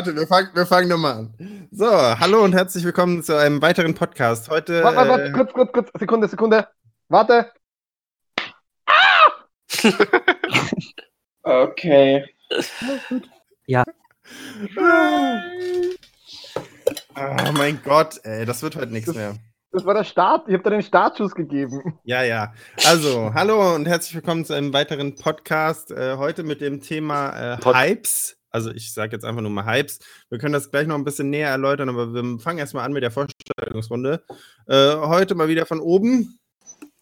Warte, wir fangen, wir fangen nochmal an. So, hallo und herzlich willkommen zu einem weiteren Podcast. Heute. Warte, warte, äh, warte, kurz, kurz, kurz, Sekunde, Sekunde. Warte. Okay. Oh mein Gott, ey, das wird heute nichts mehr. Das war der Start. Ich habe dir den Startschuss gegeben. Ja, ja. Also, hallo und herzlich willkommen zu einem weiteren Podcast. Äh, heute mit dem Thema äh, Pod- Hypes. Also, ich sage jetzt einfach nur mal Hypes. Wir können das gleich noch ein bisschen näher erläutern, aber wir fangen erstmal an mit der Vorstellungsrunde. Äh, heute mal wieder von oben.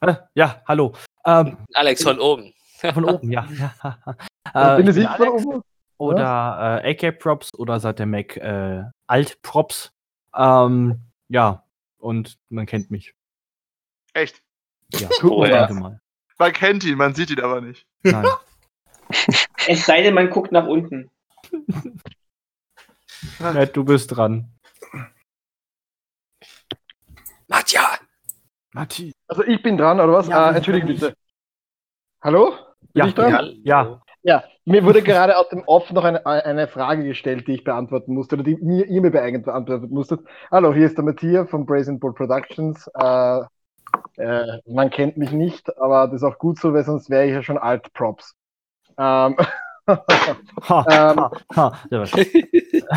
Äh, Ja, hallo. Ähm, Alex von oben. von oben, ja. ja. Äh, bin ich ich bin von oben? oder äh, AK-Props oder seit der Mac äh, Alt-Props. Ähm, ja, und man kennt mich. Echt? Ja, Oh, ja. mal. Man kennt ihn, man sieht ihn aber nicht. Nein. Es sei denn, man guckt nach unten. Matt, du bist dran. Matja! Matti. Also ich bin dran, oder was? Ja, äh, Entschuldige bitte. Hallo? Bin Ja, ich dran? ja, ja. Ja, mir wurde gerade aus dem Off noch eine, eine Frage gestellt, die ich beantworten musste, oder die mir, ihr mir beeignet beantworten musstet. Hallo, hier ist der Matthias von Brazen Bull Productions. Äh, äh, man kennt mich nicht, aber das ist auch gut so, weil sonst wäre ich ja schon Alt-Props. Ähm, Ähm. ha, ha.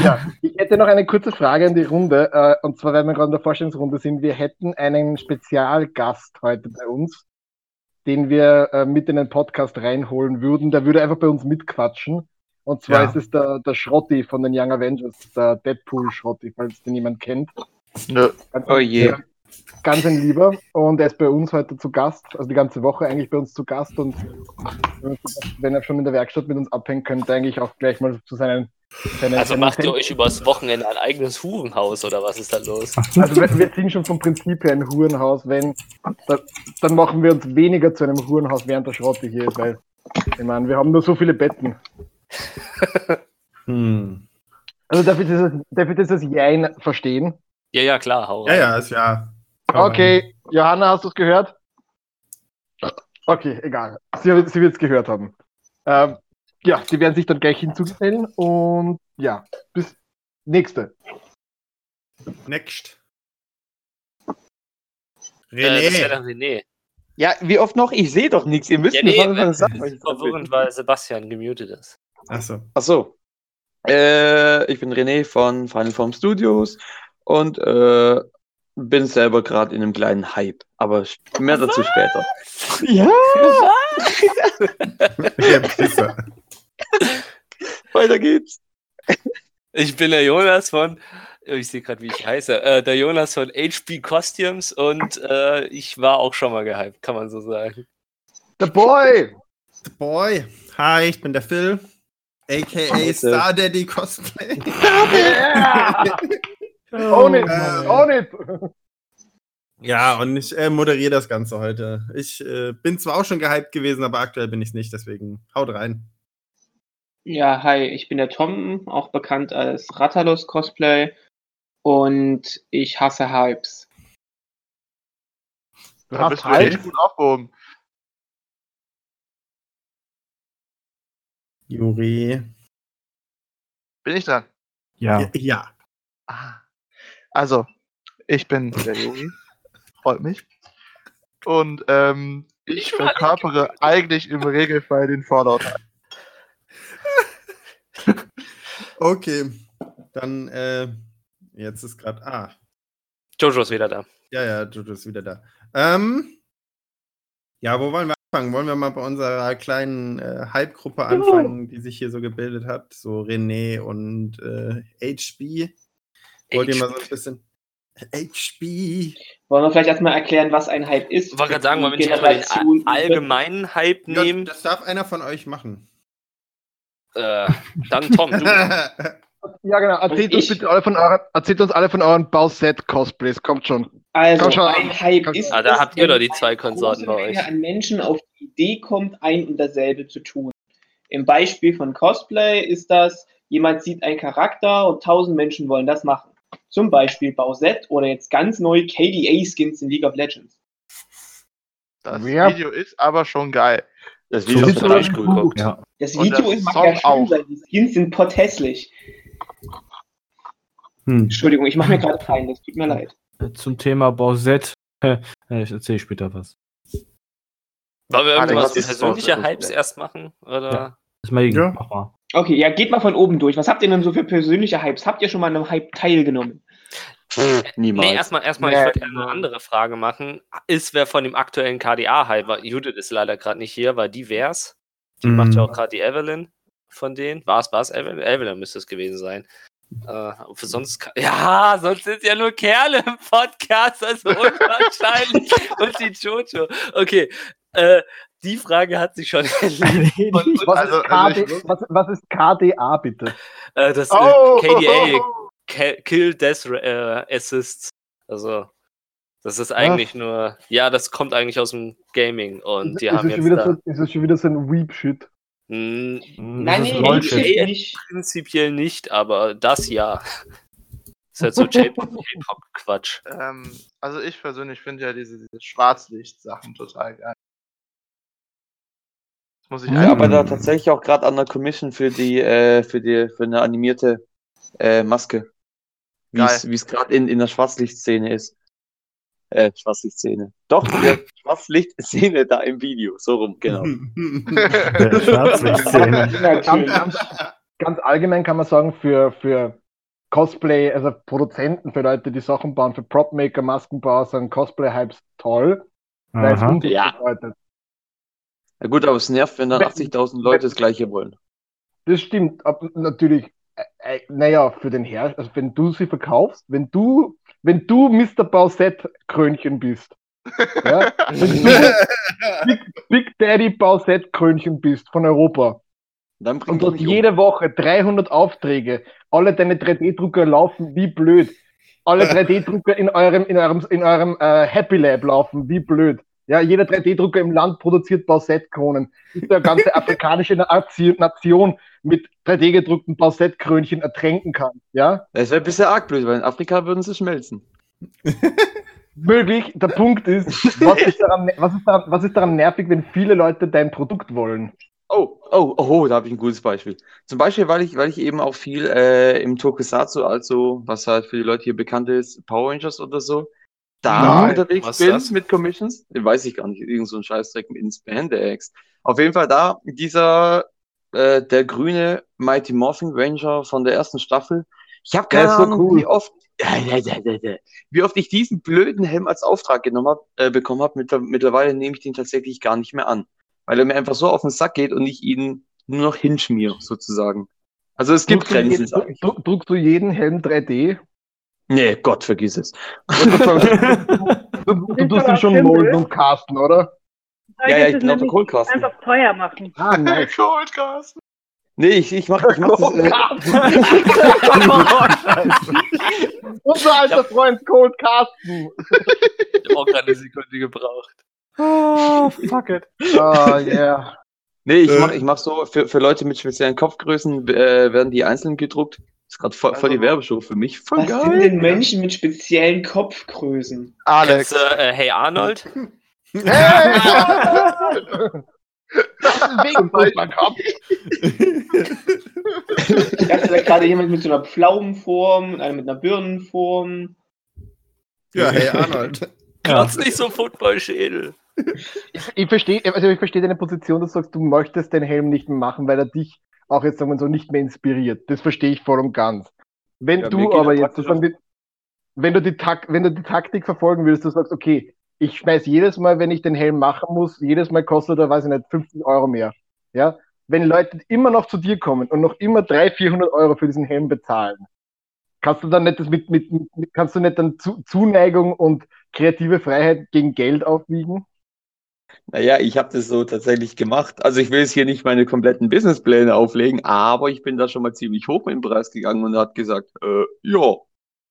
Ja, ich hätte noch eine kurze Frage an die Runde. Äh, und zwar, weil wir gerade in der Vorstellungsrunde sind, wir hätten einen Spezialgast heute bei uns, den wir äh, mit in den Podcast reinholen würden. Der würde einfach bei uns mitquatschen. Und zwar Ja. ist es der, der Schrotti von den Young Avengers, der Deadpool-Schrotti, falls den jemand kennt. Nö. Ganz, Oh je. Ganz ein Lieber. Und er ist bei uns heute zu Gast, also die ganze Woche eigentlich bei uns zu Gast. Und wenn er schon in der Werkstatt mit uns abhängt, könnte eigentlich auch gleich mal zu seinen. seinen Also seinen macht ihr euch übers Wochenende ein eigenes Hurenhaus oder was ist da los? Also wir, wir sind schon vom Prinzip her ein Hurenhaus, wenn, da, dann machen wir uns weniger zu einem Hurenhaus, während der Schrotte hier ist, weil, ich meine, wir haben nur so viele Betten. Hm. Also darf ich das, darf ich das als Jein verstehen? Ja, ja, klar, hau Ja, rein. ja, ist ja. Okay, Johanna, hast du es gehört? Okay, egal. Sie, wird- sie wird es gehört haben. Ähm, ja, die werden sich dann gleich hinzugesellen und ja, bis nächste. Next. Äh, das wäre René. dann René. Ja, wie oft noch? Ich sehe doch nichts. Ihr müsst Ja, mir nee, sagen, was äh, ich sagen ist verwirrend, weil Sebastian gemutet ist. Achso. Ach so. Äh, ich bin René von Final Form Studios und äh, bin selber gerade in einem kleinen Hype. Aber mehr dazu später. Ja! Pisser. Weiter geht's. Ich bin der Jonas von, ich sehe gerade, wie ich heiße, äh, der Jonas von HB Costumes und äh, ich war auch schon mal gehypt, kann man so sagen. The Boy! The Boy. Hi, ich bin der Phil. AKA. Star Daddy Cosplay. Yeah! Own it! Own it! Ja, und ich äh, moderiere das Ganze heute. Ich äh, bin zwar auch schon gehypt gewesen, aber aktuell bin ich es nicht, deswegen haut rein. Ja, hi, ich bin der Tom, auch bekannt als Rattalos Cosplay und ich hasse Hypes. Du Da hast bist du Hype? echt gut aufgehoben. Juri. Bin ich dran? Ja. Ja. Ah. Also, ich bin der Yogi. Freut mich. Und ähm, ich verkörpere eigentlich im Regelfall den Fallout. Okay. Dann, äh, jetzt ist gerade. Ah, Jojo ist wieder da. ja, ja, Jojo ist wieder da. Ähm, ja, wo wollen wir anfangen? Wollen wir mal bei unserer kleinen äh, Hype-Gruppe anfangen, die sich hier so gebildet hat? So René und äh, HB. Wollt ihr mal so ein bisschen. HB. Wollen wir vielleicht erstmal erklären, was ein Hype ist? Ich wollte gerade sagen, wollen wir nicht erstmal den allgemeinen Hype nehmen? das darf einer von euch machen. Äh, dann Tom, du. Ja, genau. Erzählt uns bitte alle von euren, erzählt uns alle von euren Bauset-Cosplays. Kommt schon. Also, Komm schon. ein Hype Komm ist. Ah, da habt ihr wenn doch die eine zwei Konsorten bei euch. an Menschen auf die Idee kommt, ein und dasselbe zu tun. Im Beispiel von Cosplay ist das, jemand sieht einen Charakter und tausend Menschen wollen das machen. Zum Beispiel Bowsette oder jetzt ganz neu KDA-Skins in League of Legends. Das Ja. Video ist aber schon geil. Das Video ist total cool. Ja. Das Video ist mag ja schön auch. sein, die Skins sind potthässlich. Hm. Entschuldigung, ich mache mir gerade rein, das tut mir leid. Zum Thema Bausett. Äh, ich erzähle später was. Wollen wir Ah, irgendwas persönliche Hypes erst machen? Oder? Ja. Das mal Ja. mach mal. Okay, ja, geht mal von oben durch. Was habt ihr denn so für persönliche Hypes? Habt ihr schon mal an einem Hype teilgenommen? Niemals. Nee, erstmal, erstmal, Nee. ich würde gerne eine andere Frage machen. Ist wer von dem aktuellen KDA-Hype? Judith ist leider gerade nicht hier, weil die wär's. Die Mhm. macht ja auch gerade die Evelyn von denen. War es, war es Evelyn? Evelyn müsste es gewesen sein. Äh, für sonst, ja, sonst sind ja nur Kerle im Podcast, also unwahrscheinlich. Und die Jojo. Okay, äh, die Frage hat sich schon erledigt. Und, und, Was, Also, ist KD, also was, was ist KDA bitte? äh, das Oh! KDA, Ki- Kill Death äh, Assists. Also, das ist eigentlich nur, ja, das kommt eigentlich aus dem Gaming und die ist, haben schon jetzt wieder da, so, ist es schon wieder so ein Weep-Shit? Hm, Nein, das ist nee, nicht. prinzipiell nicht, aber das ja. ist halt so J-Pop-Quatsch. Ähm, also ich persönlich finde ja diese, diese Schwarzlicht-Sachen total geil. Muss ich einfach- arbeite da tatsächlich auch gerade an der Commission für die, äh, für die, für eine animierte äh, Maske. Wie es gerade in, in der Schwarzlichtszene ist. Äh, Schwarzlichtszene. Doch, in der Schwarzlichtszene da im Video. So rum, genau. Schwarzlichtszene. Ganz, ganz, ganz allgemein kann man sagen, für, für Cosplay, also Produzenten, für Leute, die Sachen bauen, für Propmaker, Maskenbauer, sind Cosplay-Hypes toll, weil es Ja. bedeutet. Ja gut, aber es nervt, wenn dann Wenn- 80.000 Leute das gleiche wollen. Das stimmt, ab, natürlich, äh, äh, naja, für den Herr, also wenn du sie verkaufst, wenn du, wenn du Mr. Bausett-Krönchen bist, ja, wenn du Big, Big Daddy Bausett-Krönchen bist von Europa, Dann Und hast mich um. jede Woche 300 Aufträge. Alle deine 3D-Drucker laufen wie blöd. Alle 3D-Drucker in eurem, in eurem, in eurem äh, Happy Lab laufen wie blöd. Ja, jeder 3D-Drucker im Land produziert Bausett-Kronen. Bis der ganze afrikanische Nation, Nation mit 3D-gedruckten Bausett-Krönchen ertränken kann. Ja, Das wäre ein bisschen arg blöd, weil in Afrika würden sie schmelzen. möglich. Der Punkt ist, was ist, daran, was, ist daran, was ist daran nervig, wenn viele Leute dein Produkt wollen? Oh, oh, oh, da habe ich ein gutes Beispiel. Zum Beispiel, weil ich, weil ich eben auch viel äh, im Tokusatsu, also was halt für die Leute hier bekannt ist, Power Rangers oder so, da Nein, unterwegs was bin das? mit Commissions. Den weiß ich gar nicht, irgend so ein Scheißdreck in Spandex. Auf jeden Fall da, dieser, äh, der grüne Mighty Morphin Ranger von der ersten Staffel. Ich habe keine so Ahnung, cool. wie oft, wie oft ich diesen blöden Helm als Auftrag genommen hab, äh, bekommen habe. Mittler, mittlerweile nehme ich den tatsächlich gar nicht mehr an weil er mir einfach so auf den Sack geht und ich ihn nur noch hinschmier, sozusagen. Also es gibt Grenzen. druckst du jeden Helm 3D? Nee, Gott, vergiss es. Du, du tust ihn schon molden und casten, oder? Ja, ja, ich bin Kohlkasten. einfach teuer machen. Ah, nice. Coldcast. Nee, ich, ich mach, ich mach das. Äh, Unser alter Freund Cold Carsten. Ich habe auch gerade eine Sekunde gebraucht. Oh, fuck it. Oh, yeah. nee, ich Äh. mach, ich mach so, für, für Leute mit speziellen Kopfgrößen äh, werden die einzeln gedruckt. Ist gerade voll, voll die Also- Werbeshow für mich. Voll Was geil. sind denn Menschen mit speziellen Kopfgrößen? Alex. Kennst du, äh, hey Arnold? Wegen mein Kopf. Ich dachte da gerade jemand mit so einer Pflaumenform und einer mit einer Birnenform. Ja, hey Arnold. Kratz nicht so Footballschädel. Ich verstehe, also ich verstehe deine Position, dass du sagst, du möchtest den Helm nicht mehr machen, weil er dich auch jetzt sagen wir so nicht mehr inspiriert. Das verstehe ich voll und ganz. Wenn Ja, du aber er jetzt die, wenn du die Tak wenn du die Taktik verfolgen willst, du sagst, okay, ich schmeiß jedes Mal, wenn ich den Helm machen muss, jedes Mal kostet er, weiß ich nicht, 50 Euro mehr. Ja, wenn Leute immer noch zu dir kommen und noch immer 300, 400 Euro für diesen Helm bezahlen, kannst du dann nicht das mit, mit, mit kannst du nicht dann zu, Zuneigung und kreative Freiheit gegen Geld aufwiegen? Naja, ich habe das so tatsächlich gemacht. Also ich will jetzt hier nicht meine kompletten Businesspläne auflegen, aber ich bin da schon mal ziemlich hoch mit dem Preis gegangen und hat gesagt, äh, ja,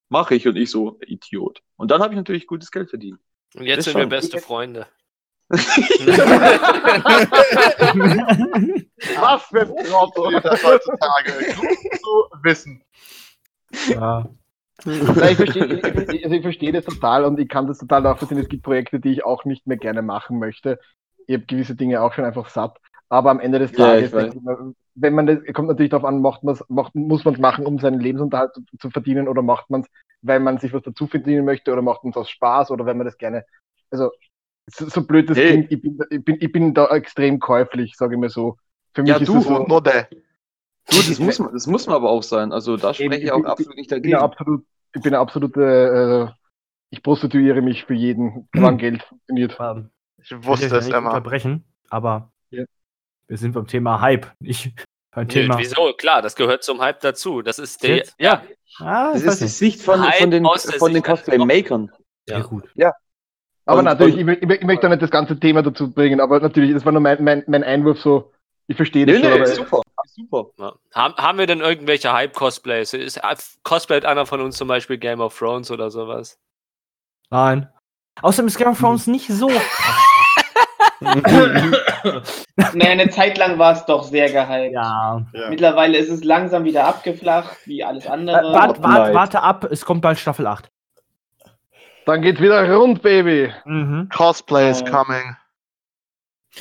mache ich. Und ich so, Idiot. Und dann habe ich natürlich gutes Geld verdient. Und jetzt Ist sind wir schon. beste Freunde. Was für ein ist das heutzutage. Gut zu wissen. Ja. Nein, ich verstehe ich, also ich verstehe das total und ich kann das total nachvollziehen. Es gibt Projekte, die ich auch nicht mehr gerne machen möchte. Ich habe gewisse Dinge auch schon einfach satt. Aber am Ende des Ja, Tages, mir, wenn man das, kommt natürlich darauf an, macht man's, macht, muss man es machen, um seinen Lebensunterhalt zu, zu verdienen oder macht man es, weil man sich was dazu verdienen möchte oder macht man es aus Spaß oder wenn man das gerne, also so, so blöd das Hey. klingt, ich bin, ich, bin, ich bin da extrem käuflich, sage ich mir so. Für mich Ja, ist du so, und nur Du, das muss, man, das muss man aber auch sein. Also da spreche ich ich auch bin- absolut nicht ich bin eine dagegen. absolut, ich bin eine absolute, äh, ich prostituiere mich für jeden, wann Geld funktioniert. Ähm, Ich ich wusste dich ja es nicht immer. unterbrechen, aber Ja. wir sind beim Thema Hype, nicht beim Nö, Thema. wieso? Klar, das gehört zum Hype dazu. Das ist der. Jetzt? Ja, Ah, Das ich weiß ist die nicht. Sicht von, von den, von den Cosplay-Makern. Ja, Ja. gut. Aber Und- natürlich, und- ich, ich, ich möchte da nicht das ganze Thema dazu bringen, aber natürlich, das war nur mein, mein, mein Einwurf so, ich verstehe das Nee, schon, nee, aber super. Super. Ja. Haben, haben wir denn irgendwelche Hype-Cosplays? Ist äh, cosplayt einer von uns zum Beispiel Game of Thrones oder sowas? Nein. Außerdem ist Game of Thrones nicht so. Naja, eine Zeit lang war es doch sehr gehypt. Ja. ja. Mittlerweile ist es langsam wieder abgeflacht, wie alles Äh, andere. wart, wart, Leid. warte ab, es kommt bald Staffel 8. dann geht's wieder rund, Baby. Mhm. Cosplay is Äh, coming.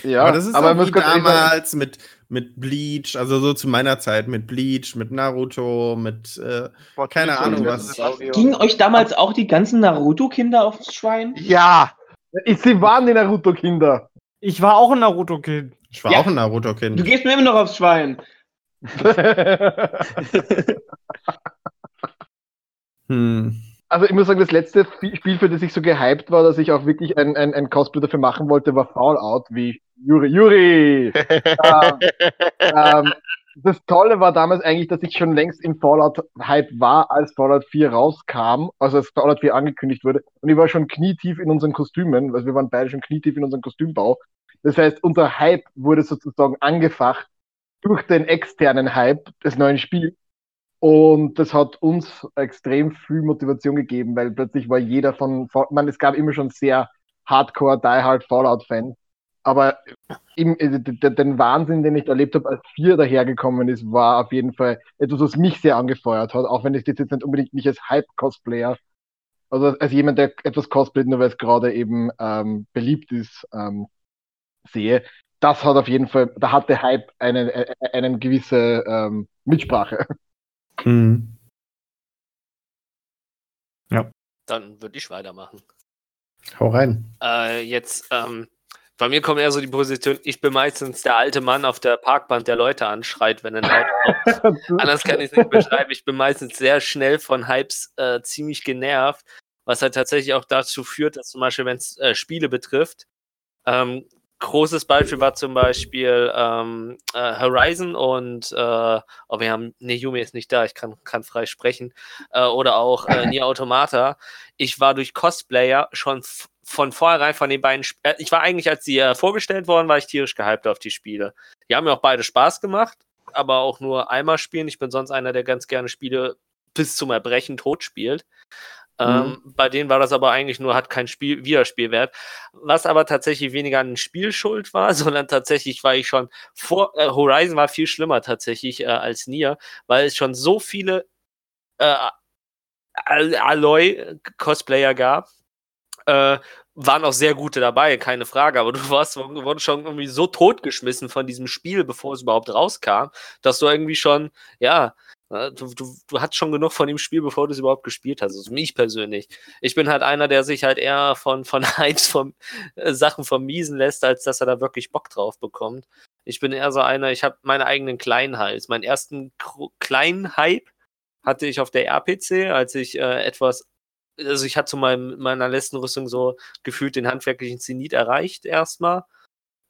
Ja, aber das ist aber wie damals mit, mit Bleach, also so zu meiner Zeit mit Bleach, mit Naruto, mit äh, Boah, keine Typ, Ahnung, das was- ist- Gingen euch damals auch die ganzen Naruto-Kinder aufs Schwein? Ja, ich, sie waren die Naruto-Kinder. Ich war auch ein Naruto-Kind. ich war Ja. auch ein Du Naruto-Kind. gehst mir immer noch aufs Schwein. Hm. Also ich muss sagen, das letzte Sp- Spiel, für das ich so gehypt war, dass ich auch wirklich ein, ein, ein Cosplay dafür machen wollte, war Fallout, wie Juri. Juri! ähm, ähm, das Tolle war damals eigentlich, dass ich schon längst im Fallout-Hype war, als Fallout 4 rauskam, also als Fallout 4 angekündigt wurde. Und ich war schon knietief in unseren Kostümen, also wir waren beide schon knietief in unserem Kostümbau. Das heißt, unser Hype wurde sozusagen angefacht durch den externen Hype des neuen Spiels. Und das hat uns extrem viel Motivation gegeben, weil plötzlich war jeder von, man, es gab immer schon sehr Hardcore, Die Hard Fallout-Fans. Aber im, äh, den Wahnsinn, den ich erlebt habe, als vier dahergekommen ist, war auf jeden Fall etwas, was mich sehr angefeuert hat, auch wenn ich das jetzt nicht unbedingt nicht als Hype-Cosplayer, also als jemand, der etwas cosplayt, nur weil es gerade eben ähm, beliebt ist, ähm, sehe. Das hat auf jeden Fall, da hatte Hype eine, äh, eine gewisse ähm, Mitsprache. Hm. Dann würde ich weitermachen. Hau rein. Äh, jetzt, ähm, bei mir kommt eher so die Position, ich bin meistens der alte Mann auf der Parkband, der Leute anschreit, wenn ein Auto kommt. Anders kann ich es nicht beschreiben. Ich bin meistens sehr schnell von Hypes äh, ziemlich genervt, was halt tatsächlich auch dazu führt, dass zum Beispiel, wenn es äh, Spiele betrifft, ähm, großes Beispiel war zum Beispiel ähm, äh, Horizon und äh, oh, wir haben, nee, Yumi ist nicht da, ich kann, kann frei sprechen, äh, oder auch äh, Nier Automata. Ich war durch Cosplayer schon von vornherein von den beiden, Sp äh, ich war eigentlich, als die äh, vorgestellt worden, war ich tierisch gehypt auf die Spiele. Die haben mir auch beide Spaß gemacht, aber auch nur einmal spielen. Ich bin sonst einer, der ganz gerne Spiele bis zum Erbrechen tot spielt. Ähm, bei denen war das aber eigentlich nur, hat kein Spiel, Wiederspielwert. Was aber tatsächlich weniger an dem Spiel schuld war, sondern tatsächlich war ich schon vor, äh, Horizon war viel schlimmer tatsächlich äh, als Nier, weil es schon so viele äh, Al- Aloy-Cosplayer gab. Äh, waren auch sehr gute dabei, keine Frage, aber du warst du wurdest schon irgendwie so totgeschmissen von diesem Spiel, bevor es überhaupt rauskam, dass du irgendwie schon, ja, du, du, du hattest schon genug von dem Spiel, bevor du es überhaupt gespielt hast. Also mich persönlich. Ich bin halt einer, der sich halt eher von, von Hypes, von äh, Sachen vermiesen lässt, als dass er da wirklich Bock drauf bekommt. Ich bin eher so einer, ich habe meine eigenen kleinen Hypes. Meinen ersten kleinen Hype hatte ich auf der RPC, als ich äh, etwas, also ich hatte zu meinem, meiner letzten Rüstung so gefühlt den handwerklichen Zenit erreicht erstmal.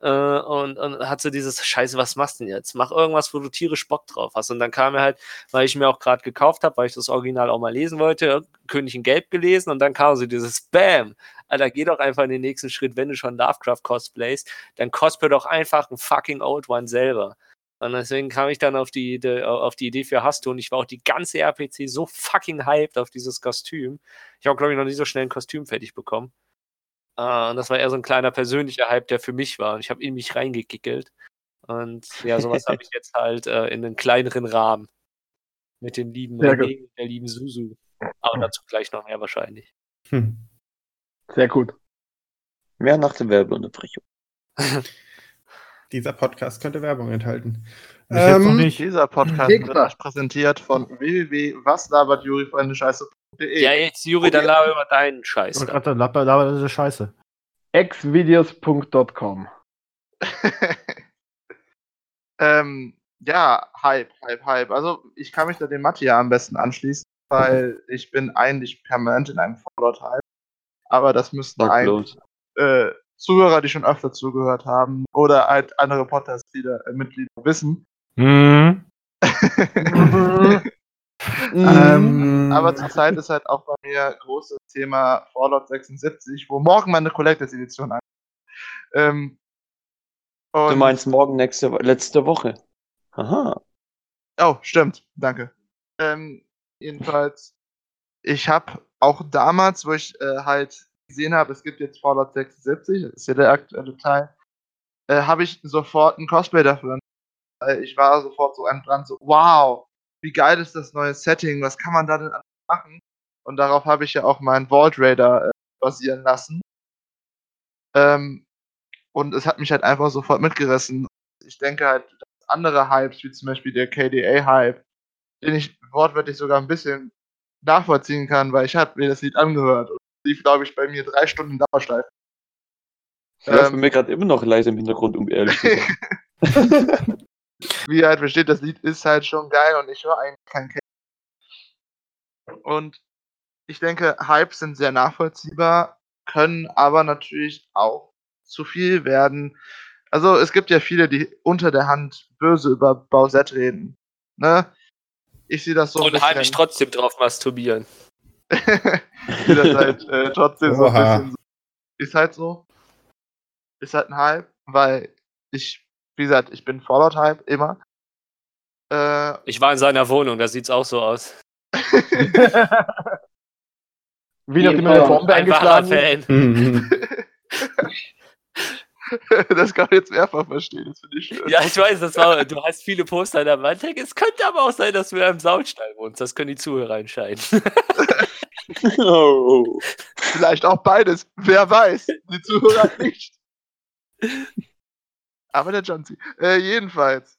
Äh, und, und hatte dieses Scheiße, was machst du denn jetzt? Mach irgendwas, wo du tierisch Bock drauf hast. Und dann kam mir halt, weil ich mir auch gerade gekauft habe, weil ich das Original auch mal lesen wollte, König in Gelb gelesen und dann kam so dieses Bam. Alter, geh doch einfach in den nächsten Schritt, wenn du schon Lovecraft cosplays, dann cosplay doch einfach ein fucking Old One selber. Und deswegen kam ich dann auf die, Idee- auf die Idee für Hasto und ich war auch die ganze RPC so fucking hyped auf dieses Kostüm. Ich habe, glaube ich, noch nie so schnell ein Kostüm fertig bekommen. Äh, und das war eher so ein kleiner persönlicher Hype, der für mich war. Und ich habe in mich reingekickelt. Und ja, sowas habe ich jetzt halt äh, in einen kleineren Rahmen. Mit dem lieben Sehr René, und der lieben Susu. Aber dazu gleich noch mehr wahrscheinlich. Hm. Sehr gut. Mehr nach der Werbeunterbrechung. dieser Podcast könnte Werbung enthalten. Ähm, nicht. Dieser Podcast Nächster. wird euch präsentiert von www.waslabertjuri-freunde-scheiße.de. Ja, jetzt, Juri, dann laber über deinen Scheiß. Ich gerade laber, laber, ist scheiße. xvideos.com. ähm, ja, Hype, Hype, Hype. Also ich kann mich da dem Mathe ja am besten anschließen, weil ich bin eigentlich permanent in einem Fallout-Hype. Aber das müssten eigentlich äh, Zuhörer, die schon öfter zugehört haben, oder halt andere Podcast-Mitglieder äh, wissen. Mhm. Ähm, aber zurzeit ist halt auch bei mir großes Thema Fallout 76, wo morgen meine Collectors Edition an. Ähm, Du meinst morgen nächste letzte Woche. Aha. Oh, stimmt, danke. Ähm, jedenfalls, ich habe auch damals, wo ich äh, halt gesehen habe, es gibt jetzt Fallout 76, das ist ja der aktuelle Teil, äh, habe ich sofort ein Cosplay dafür. Ich war sofort so an dran, so, wow, wie geil ist das neue Setting, was kann man da denn machen? Und darauf habe ich ja auch meinen Vault Raider äh, basieren lassen. Ähm, und es hat mich halt einfach sofort mitgerissen. Ich denke halt, dass andere Hypes, wie zum Beispiel der KDA-Hype, den ich wortwörtlich sogar ein bisschen nachvollziehen kann, weil ich habe mir das Lied angehört und es lief, glaube ich, bei mir drei Stunden Dauerschleife. Du hörst Ähm, mir gerade immer noch leise im Hintergrund, um ehrlich zu sein. wie ihr halt versteht, das Lied ist halt schon geil und ich höre eigentlich kein K. Und ich denke, Hypes sind sehr nachvollziehbar, können aber natürlich auch zu viel werden. Also es gibt ja viele, die unter der Hand böse über Bausett reden. Ne? Ich sehe das so Und heimlich trotzdem drauf masturbieren. ich sehe das halt äh, trotzdem so ein bisschen so. Ist halt so. Ist halt ein Hype, weil ich, wie gesagt, ich bin Fallout-Hype immer. Äh, Ich war in seiner Wohnung, da sieht's auch so aus. Wie nachdem eine Bombe eingeschlagen das kann man jetzt mehrfach verstehen, das finde ich schön. Ja, ich weiß, das war, du hast viele Poster an der Wand. Es könnte aber auch sein, dass du im Saustall wohnst. Das können die Zuhörer entscheiden. oh. Vielleicht auch beides, wer weiß. Die Zuhörer nicht. Aber der John C. Äh, jedenfalls,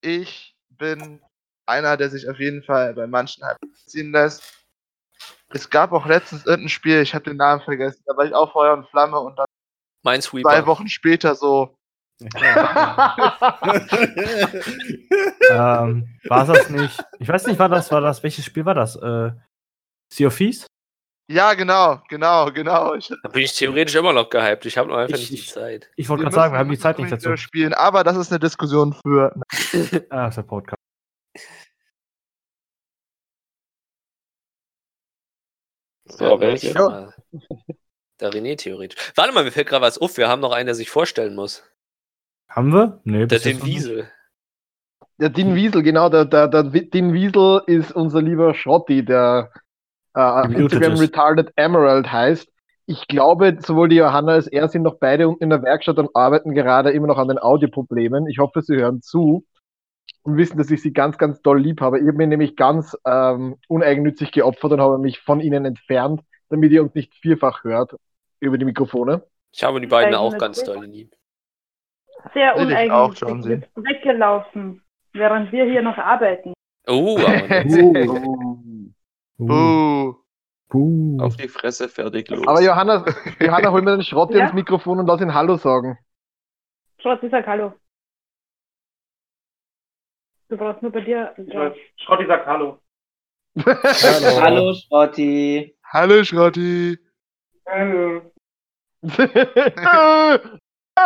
ich bin einer, der sich auf jeden Fall bei manchen halt ziehen lässt. Es gab auch letztens irgendein Spiel, ich habe den Namen vergessen, da war ich auch Feuer und Flamme und dann Mein zwei. Wochen später so, ähm, war das nicht? Ich weiß nicht, war das, war das, welches Spiel war das? Äh, Sea of Thieves? Ja genau, genau, genau. Ich, Da bin ich theoretisch immer noch gehypt. Ich habe nur einfach Ich- nicht die Zeit. Ich wollte wir gerade sagen, wir haben die Zeit nicht dazu. Spielen, aber das ist eine Diskussion für Ah, ist der Podcast. So, welche? Ja. Der René theoretisch. Warte mal, mir fällt gerade was auf. Wir haben noch einen, der sich vorstellen muss. Haben wir? Nee, Der den noch. Wiesel. Der Din Wiesel, genau, der, der, der Din Wiesel ist unser lieber Schrotti, der äh, Instagram ist. Retarded Emerald heißt. Ich glaube, sowohl die Johanna als er sind noch beide unten in der Werkstatt und arbeiten gerade immer noch an den Audioproblemen. Ich hoffe, sie hören zu und wissen, dass ich sie ganz, ganz doll lieb habe. Ich habe mir nämlich ganz ähm, uneigennützig geopfert und habe mich von ihnen entfernt, damit ihr uns nicht vierfach hört über die Mikrofone. Ich habe die beiden auch ganz doll lieb. Sehr uneigennützig. Weggelaufen, während wir hier noch arbeiten. Oh, aber nicht. Uh, Buh. uh. Auf die Fresse, fertig, los. Aber Johanna, Johanna, hol mir den Schrotti Ja? ins Mikrofon und lass ihn Hallo sagen. Schrott, sag Hallo. Du brauchst nur bei dir. Schrotti sagt Hallo. Hallo. Hallo, Schrotti. Hallo Schrotti. Hallo.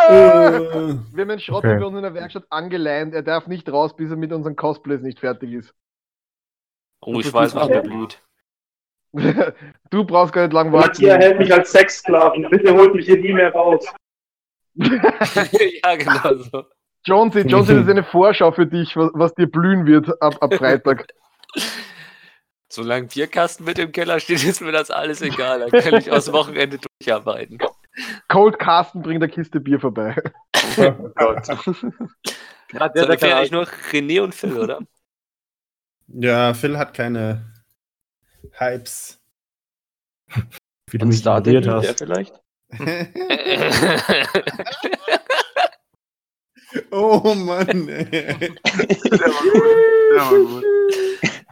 Wir haben den Schrotti Okay. bei uns in der Werkstatt angeleint. Er darf nicht raus, bis er mit unseren Cosplays nicht fertig ist. Oh, ich weiß, was mir blüht. du brauchst gar nicht lang warten. Matthias hält mich als Sexsklaven. Bitte holt mich hier nie mehr raus. ja, genau so. Jonesy, Jonesy, das ist eine Vorschau für dich, was, was dir blühen wird ab, ab Freitag. Solange Bierkasten mit im Keller steht, ist mir das alles egal. Dann kann ich aus Wochenende durcharbeiten. Cold Carsten bringt eine Kiste Bier vorbei. Oh Gott. Ja, So, der, dann der fehlen kann eigentlich nur René und Phil, oder? Ja, Phil hat keine Hypes. Wie du Und mich Star ignoriert der hast. vielleicht? Oh Mann, ey. Der war gut. Der war gut.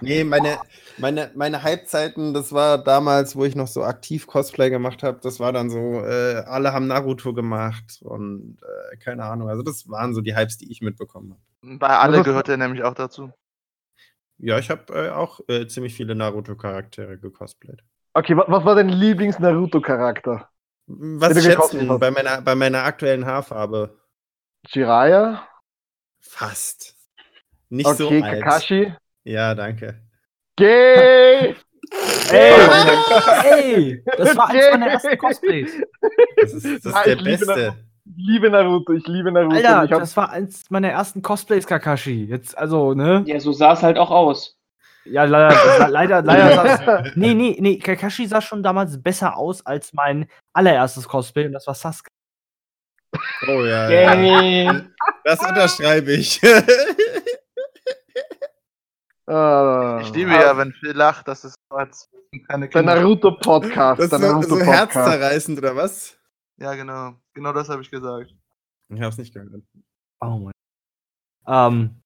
Nee, meine, meine, meine Halbzeiten, das war damals, wo ich noch so aktiv Cosplay gemacht habe, das war dann so, äh, alle haben Naruto gemacht und äh, keine Ahnung. Also das waren so die Hypes, die ich mitbekommen habe. Bei alle Was- gehört er nämlich auch dazu. Ja, ich habe äh, auch äh, ziemlich viele Naruto-Charaktere gecosplayt. Okay, wa- was war dein Lieblings-Naruto-Charakter? Was schätzen hast. bei meiner, bei meiner aktuellen Haarfarbe? Jiraiya? Fast. Nicht Okay, so alt. Kakashi? Ja, danke. Gay! Ey, ey, das war eins meiner ersten Cosplays. Das ist, das Ah, ist der ich liebe Beste. Ich liebe Naruto, ich liebe Naruto. Alter, ich hab, das war eins meiner ersten Cosplays, Kakashi. Jetzt, also, ne? Ja, so sah es halt auch aus. Ja, leider, leider, leider sah's- Nee, nee, nee, Kakashi sah schon damals besser aus als mein allererstes Cosplay und das war Sasuke. Oh ja. ja. Das unterschreibe ich. Ah. Ich liebe ja, wenn Phil lacht, das ist so, als keine Der. Naruto-Podcast. Das Der ist so, so herzzerreißend, oder was? Ja, genau. Genau das habe ich gesagt. Ich hab's nicht gehört. Oh mein. Ähm,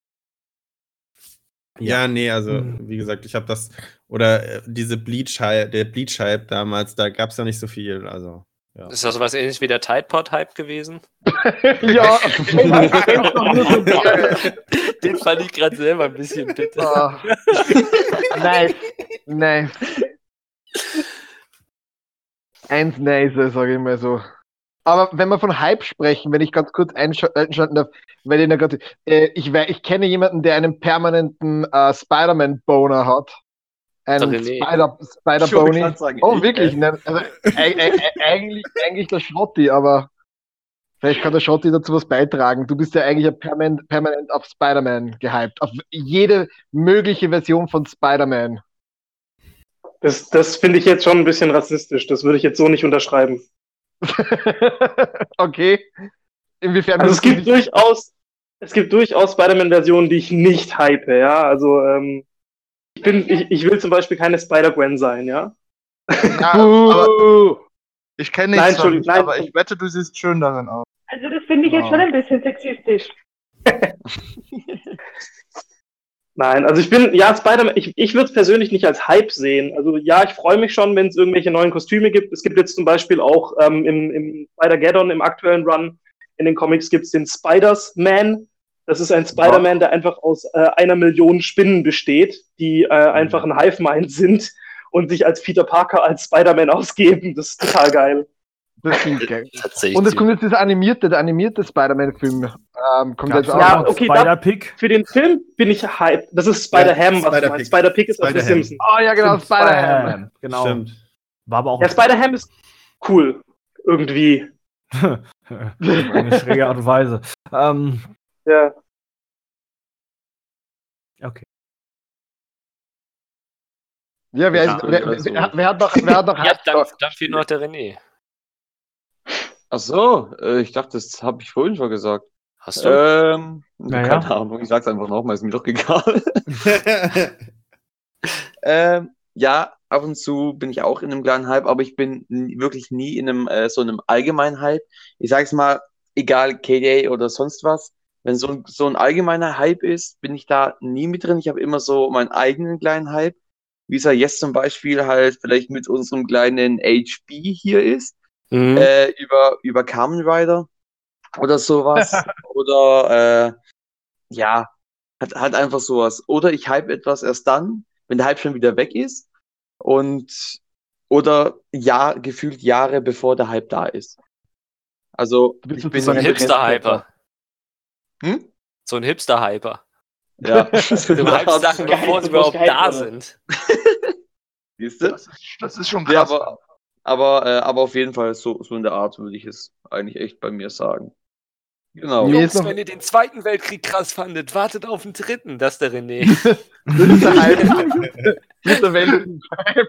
Ja, nee, also Mhm. wie gesagt, ich habe das oder äh, diese Bleach Hype, der Bleach Hype damals, da gab's ja nicht so viel, also Ist das sowas ähnlich wie der Tide Pod Hype gewesen? ja. Den fand ich gerade selber ein bisschen bitter. Ah. nice. Nice. Eins nice, sage ich mal so. Aber wenn wir von Hype sprechen, wenn ich ganz kurz einsch- einschalten darf, weil ich, grad, äh, ich, ich kenne jemanden, der einen permanenten äh, Spider-Man-Boner hat. Einen. Spider- Spider-Bony. sagen, Oh, ich, wirklich? äh, Ne? Also, eig- eig- eigentlich, eigentlich der Schrotti, aber vielleicht kann der Schrotti dazu was beitragen. Du bist ja eigentlich ja permanent, permanent auf Spider-Man gehypt. Auf jede mögliche Version von Spider-Man. Das, das finde ich jetzt schon ein bisschen rassistisch. Das würde ich jetzt so nicht unterschreiben. okay. Inwiefern Also es gibt durchaus, es gibt durchaus Spider-Man-Versionen, die ich nicht hype, ja. Also ähm, ich bin, ich, ich will zum Beispiel keine Spider-Gwen sein, ja. Ja, aber ich kenne Nein, nichts von, Entschuldigung, nein, aber ich wette, du siehst schön darin aus. Also das finde ich jetzt Ja. schon ein bisschen sexistisch. Nein, also ich bin, ja, Spider-Man, ich, ich würde es persönlich nicht als Hype sehen. Also ja, ich freue mich schon, wenn es irgendwelche neuen Kostüme gibt. Es gibt jetzt zum Beispiel auch ähm, im, im Spider-Geddon, im aktuellen Run, in den Comics gibt es den Spiders-Man. Das ist ein Spider-Man, der einfach aus äh, einer Million Spinnen besteht, die äh, einfach ein Hive-Mind sind und sich als Peter Parker als Spider-Man ausgeben. Das ist total geil. Das ich geil. Tatsächlich. Und es kommt jetzt dieser animierte, der animierte Spider-Man-Film. Ähm, kommt jetzt auch. Ja, noch okay, da-. Für den Film bin ich hype. Das ist Spider-Ham, was du Spider-Pig. meinst. Spider-Pig ist aus The Spider-Ham. Simpsons. Oh ja, genau, Spider-Man. Genau. Stimmt. War aber auch Ja, Spider-Ham ist cool. Irgendwie. eine schräge Art und Weise. Ähm, Ja. okay. Ja, wer, Ja, ist, wer, also- wer, wer hat noch, wer hat noch Ja, dann, dann fehlt noch der René. Ach so, äh, ich dachte, das habe ich vorhin schon gesagt. Hast du? Ähm, Naja. keine Ahnung, ich sag's einfach nochmal, ist mir doch egal. ähm, ja, ab und zu bin ich auch in einem kleinen Hype, aber ich bin wirklich nie in einem äh, so einem allgemeinen Hype. Ich sag's mal, egal KDA oder sonst was, wenn so ein, so ein allgemeiner Hype ist, bin ich da nie mit drin. Ich habe immer so meinen eigenen kleinen Hype, wie es ja jetzt zum Beispiel halt vielleicht mit unserem kleinen HB hier ist Mhm. äh, über, über Kamen Rider oder sowas. oder äh, ja, hat, hat einfach sowas. Oder ich hype etwas erst dann, wenn der Hype schon wieder weg ist. Und oder ja, gefühlt Jahre bevor der Hype da ist. Also Du bist ich bin so ein Hipster-Hyper. Hm? So ein Hipster-Hyper. Ja. Du hypst Sachen, bevor sie überhaupt da sind. Siehst du? Das ist, das ist schon krass. aber, aber, äh, aber auf jeden Fall so, so in der Art würde ich es eigentlich echt bei mir sagen. Genau. Jungs, ist wenn ihr den Zweiten Weltkrieg krass fandet, wartet auf den Dritten. Das ist der René. Das ist der Hype. Dritter Weltkrieg-Hype.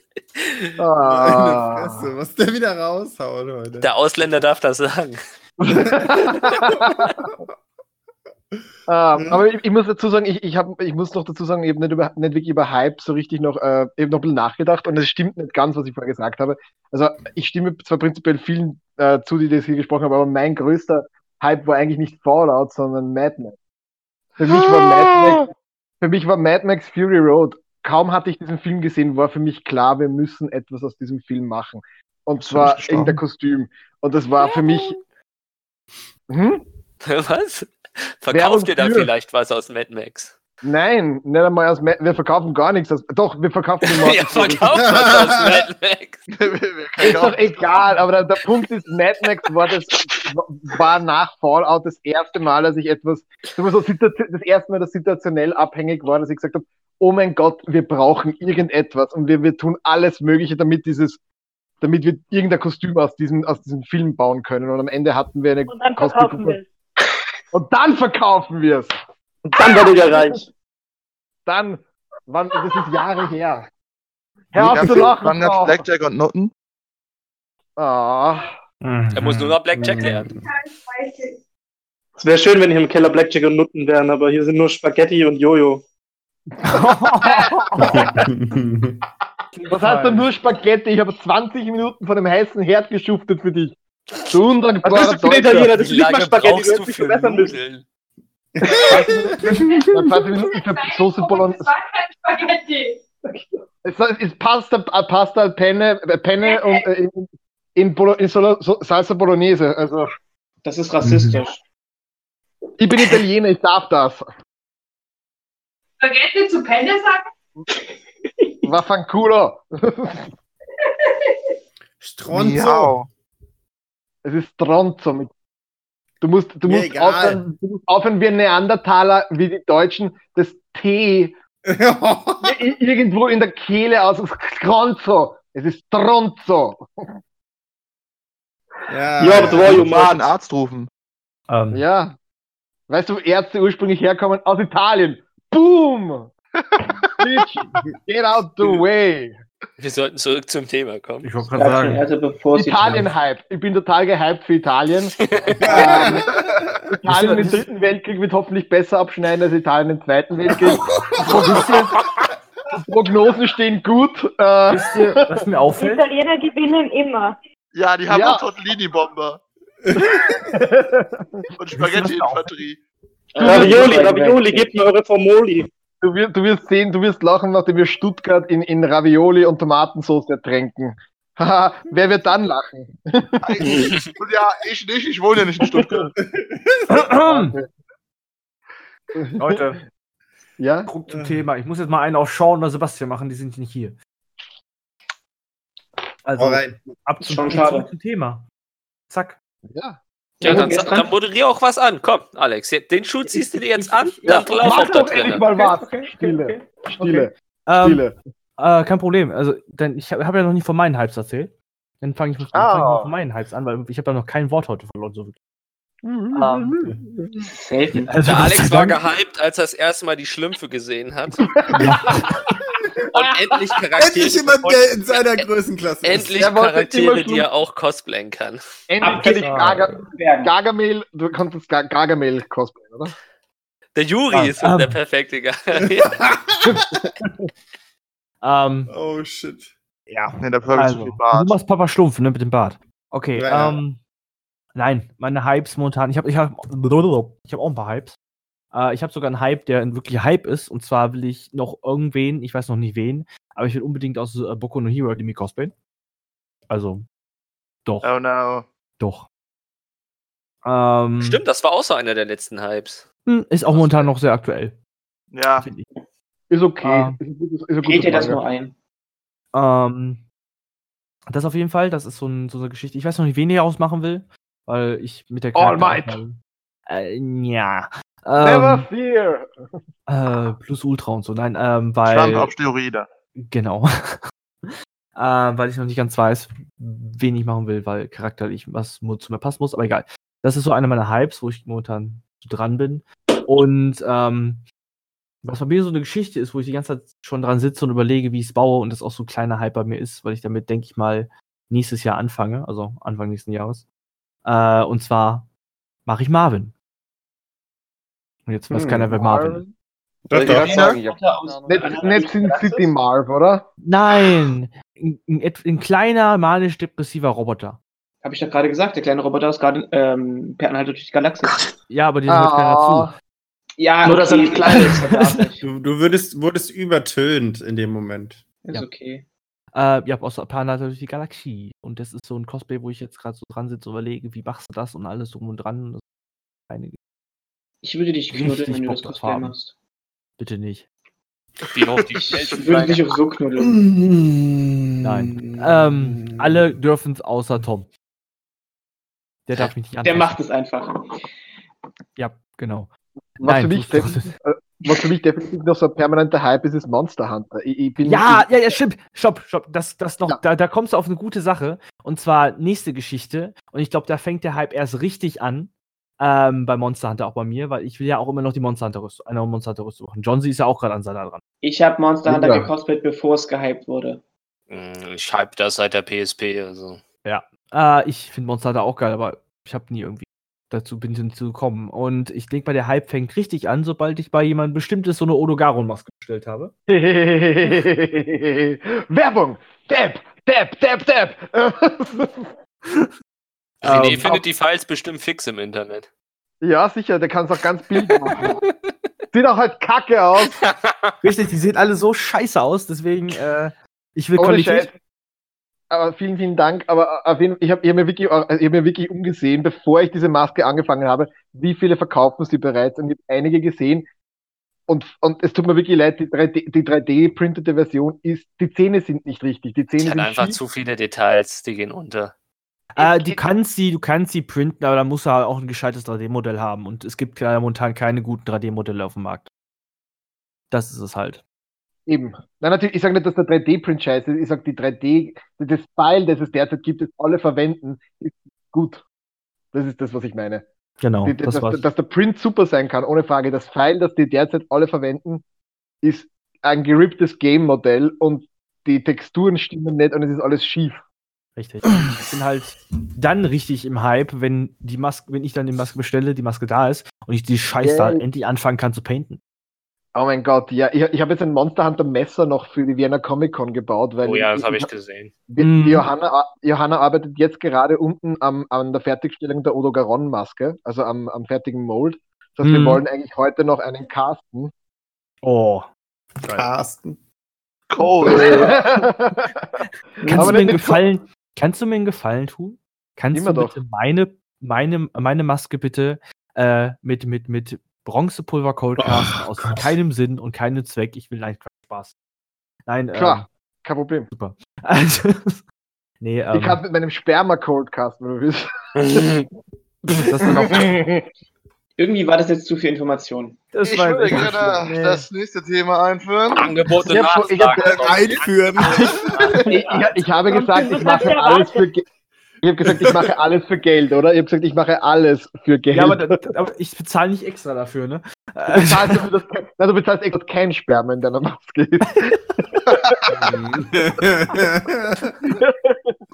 Ah. Meine Fresse, was der wieder raushaut heute. Der Ausländer darf das sagen. Ähm, aber ich, ich muss dazu sagen, ich, ich, hab, ich muss noch dazu sagen, ich habe nicht, über, nicht wirklich über Hype so richtig noch, äh, ich hab noch ein bisschen nachgedacht und es stimmt nicht ganz, was ich vorher gesagt habe. Also ich stimme zwar prinzipiell vielen äh, zu, die das hier gesprochen haben, aber mein größter Hype war eigentlich nicht Fallout, sondern Mad Max. Für mich war Mad Max, für mich war Mad Max Fury Road. Kaum hatte ich diesen Film gesehen, war für mich klar, wir müssen etwas aus diesem Film machen. Und du zwar irgendein Kostüm. Und das war für mich. Hm? Was? Verkauft ihr da vielleicht was aus Mad Max? Nein, nicht einmal aus Mad Wir verkaufen gar nichts. Aus, doch, wir verkaufen nur ja, verkauft was aus Mad Max. Ist doch egal, aber der, der Punkt ist, Mad Max war, das, war nach Fallout das erste Mal, dass ich etwas, wir so, das erste Mal, das situationell abhängig war, dass ich gesagt habe, oh mein Gott, wir brauchen irgendetwas und wir, wir tun alles Mögliche, damit dieses, damit wir irgendein Kostüm aus diesem, aus diesem Film bauen können. Und am Ende hatten wir eine Und dann verkaufen wir es. Und dann dann werdet ihr reich. Dann, wann, das ist Jahre her. Hör auf zu lachen. wann Frau. Blackjack und Nutten? Ah. Er muss nur noch Blackjack lernen. Es wäre schön, wenn hier im Keller Blackjack und Nutten wären, aber hier sind nur Spaghetti und Jojo. Was heißt denn nur Spaghetti? Ich habe 20 Minuten von dem heißen Herd geschuftet für dich. Du für ein Deutscher. Italiener? Das ist nicht mal Spaghetti, du hättest dich für verbessern müssen. Nudeln? 20 Minuten für Soße Bolognese. Das war kein Spaghetti. Es ist Pasta, Pasta Penne, Penne und äh, in, in, Bolo, in Solo, so, Salsa Bolognese. Also, Das ist rassistisch. ich bin Italiener, ich darf das. Spaghetti zu Penne sagen? Vaffanculo. Stronzo. Es ist Stronzo. Mit, du musst, du Mir musst, egal. aufhören, du musst aufhören wie ein Neandertaler, wie die Deutschen, das T irgendwo in der Kehle aus. Stronzo. Es ist Stronzo. ja, Ja, aber du war mad. Arzt rufen. Ähm, Ja. Weißt du, wo Ärzte ursprünglich herkommen? Aus Italien. Boom! Bitch, get out the way. Wir sollten zurück zum Thema kommen. ich wollte gerade sagen, Also Italien-Hype. Ich bin total gehypt für Italien. ähm, Italien im Dritten Weltkrieg wird hoffentlich besser abschneiden als Italien im Zweiten Weltkrieg. Die Prognosen stehen gut. Äh, wisst ihr, was mir Die auffällt? Italiener gewinnen immer. Ja, die haben Ja. auch Tortellini-Bomber. Und Spaghetti-Infanterie. Ravioli, Ravioli, gebt mir eure Formoli. Du, wirst, du wirst sehen, du wirst lachen, nachdem wir Stuttgart in, in Ravioli und Tomatensauce ertränken. Haha, wer wird dann lachen? Und ja, ich nicht, ich wohne ja nicht in Stuttgart. Leute, Ja? guck zum Thema. Ich muss jetzt mal einen auf Sean oder Sebastian machen, die sind nicht hier. Also, rein. ab zum, zum Thema. Zack. Ja. Ja, dann, dann moderier auch was an. Komm, Alex, den Schuh ziehst du dir jetzt an. Ja, Dann lauf mach doch endlich mal was. Okay, okay, Stille. okay. Stille. Ähm, Stille. äh, kein Problem. Also, denn ich habe hab ja noch nie von meinen Hypes erzählt. Dann fange ich, Ah. fang ich mal von meinen Hypes an, weil ich habe ja noch kein Wort heute verloren. So wirklich. Selten. Also, Alex war gehypt, als er das erste Mal die Schlümpfe gesehen hat. Ja. Und endlich Charaktere. Endlich jemand, der in seiner Größenklasse ist. endlich Er Charaktere, die er auch cosplayen kann. Endlich kann ich Garga Werden. Gargamel, du kannst Gar Gargamel cosplayen, oder? Der Juri Ah, ist ähm. der perfekte Charakter. Ähm, Oh shit. ja. Ne, der Purple Also, zu viel du Bart. machst Papa Schlumpf, ne, mit dem Bart. Okay, Ja, ja. ähm, nein, meine Hypes momentan, ich habe ich hab, ich hab auch ein paar Hypes. Äh, ich habe sogar einen Hype, der ein wirklicher Hype ist, und zwar will ich noch irgendwen, ich weiß noch nicht wen, aber ich will unbedingt aus äh, Boku no Hero die mir cosplayen. Also, doch, Oh no. doch. Ähm, Stimmt, das war auch so einer der letzten Hypes. hm, Ist auch momentan noch sehr aktuell, Ja, finde ich. Ist okay. Ah. Ist, ist eine Geht dir das nur ein? Ähm, das auf jeden Fall, das ist so, ein, so eine Geschichte. Ich weiß noch nicht, wen ich ausmachen will, weil ich mit der All Charakterauswahl- Äh, ja. Never Ähm, fear. äh, plus Ultra und so. Nein, ähm, weil. Schwank auf Steroide. Genau. äh, weil ich noch nicht ganz weiß, wen ich machen will, weil charakterlich was zu mir passen muss, aber egal. Das ist so einer meiner Hypes, wo ich momentan so dran bin. Und ähm, was bei mir so eine Geschichte ist, wo ich die ganze Zeit schon dran sitze und überlege, wie ich es baue und das auch so ein kleiner Hype bei mir ist, weil ich damit, denke ich mal, nächstes Jahr anfange, also Anfang nächsten Jahres. Äh, und zwar mache ich Marvin. Und jetzt weiß Hm, keiner, wer Marvin ist. Doch, doch. aus Nicht, nicht Sin. City Marv, oder? Nein! Ein, ein, ein kleiner, manisch-depressiver Roboter. Habe ich doch gerade gesagt, der kleine Roboter aus Garden, ähm, per Anhalter durch die Galaxie. Ja, aber den hört keiner Ah, zu. Ja, Nur, dass er nicht klein ist. das. Du, du würdest, wurdest übertönt in dem Moment. Ist Ja. okay. Äh, ja, aus Per durch die Galaxie. Und das ist so ein Cosplay, wo ich jetzt gerade so dran sitze und überlege, wie machst du das und alles drum und dran. Das ist eine, Ich würde dich knuddeln, wenn du Bock das Cosplay haben. machst. bitte nicht. Die Ich würde dich auch so knuddeln. Nein. Ähm, alle dürfen es außer Tom. Der darf mich nicht Der anfassen. macht es einfach. Ja, genau. was, Nein, für mich äh, was für mich definitiv noch so ein permanenter Hype ist, ist Monster Hunter. Ich, ich bin, Ja, ja, ja, stimmt. Stopp, stopp. Das, das noch, Ja. da, da kommst du auf eine gute Sache. Und zwar nächste Geschichte. Und ich glaube, da fängt der Hype erst richtig an. Ähm, bei Monster Hunter auch bei mir, weil ich will ja auch immer noch die Monster Hunter Rüstung, eine Monster Hunter Rüstung machen. John C. ist ja auch gerade an seiner dran. Ich habe Monster Hunter Ja. gecosplayt, bevor es gehypt wurde. Hm, Ich hype das seit der PSP, also. Äh, ich finde Monster Hunter auch geil, aber ich habe nie irgendwie dazu bin zu gekommen. Und ich denke mal, der Hype fängt richtig an, sobald ich bei jemandem bestimmtes so eine Odogaron-Maske bestellt habe. Werbung! Depp! Depp! Depp! Depp! René Ähm, findet die Files bestimmt fix im Internet. ja, sicher, der kann es auch ganz billig machen. Sieht auch halt kacke aus. Richtig, die sehen alle so scheiße aus, deswegen, äh, ich will Ohne Qualität. Scheiß. Aber vielen, vielen Dank. Aber auf jeden, ich habe ich hab mir, wirklich, ich hab mir wirklich umgesehen, bevor ich diese Maske angefangen habe, wie viele verkaufen sie bereits. Und ich habe einige gesehen. Und, und es tut mir wirklich leid, die 3D, die 3D-printete Version ist, die Zähne sind nicht richtig. Die Zähne sind einfach schief. zu viele Details, die gehen unter. Äh, die kannst sie, du kannst sie printen, aber da musst du halt auch ein gescheites 3D-Modell haben. Und es gibt ja momentan keine guten 3D-Modelle auf dem Markt. Das ist es halt. Eben. Nein, natürlich, ich sage nicht, dass der 3D-Print scheiße ist. Ich sage, die 3D, das File, das es derzeit gibt, das alle verwenden, ist gut. Das ist das, was ich meine. Genau. Die, das dass, war's. dass der Print super sein kann, ohne Frage. Das File, das die derzeit alle verwenden, ist ein geripptes Game-Modell und die Texturen stimmen nicht und es ist alles schief. Richtig. Ich bin halt dann richtig im Hype, wenn die Maske, wenn ich dann die Maske bestelle, die Maske da ist und ich die Scheiß da Yay. endlich anfangen kann zu painten. Oh mein Gott, ja, ich, ich habe jetzt ein Monster Hunter Messer noch für die Vienna Comic Con gebaut, weil Oh ja, das habe ich gesehen. die, die Johanna, Johanna arbeitet jetzt gerade unten am, an der Fertigstellung der Odogaron-Maske, also am, am fertigen Mold. Das heißt, wir Mhm. wollen eigentlich heute noch einen casten. Oh. Carsten. Cold. Kannst Aber du mir einen Gefallen, kannst du mir einen Gefallen tun? Kannst Immer du doch. bitte meine, meine, meine Maske bitte äh, mit, mit, mit Bronzepulver Cold casten aus keinem Sinn und keinem Zweck. Ich will eigentlich keinen Spaß. Nein, Klar, kein Problem. Ähm, super. Also, nee, ähm, Ich kann mit meinem Sperma Cold casten, wenn du willst. das, war noch, Irgendwie war das jetzt zu viel Information. das Ich würde gerne. Nee. das nächste Thema einführen. Angebote Ich hab- ich hab- Nachfrage. Einführen. Ich, ich, habe gesagt, ich mache alles für Ge- Ich habe gesagt, ich mache alles für Geld, oder? Ich habe gesagt, ich mache alles für Geld. Ja, aber, aber ich bezahle nicht extra dafür, ne? du bezahlst, kein- Nein, du bezahlst extra kein Sperma in deiner Maske ist.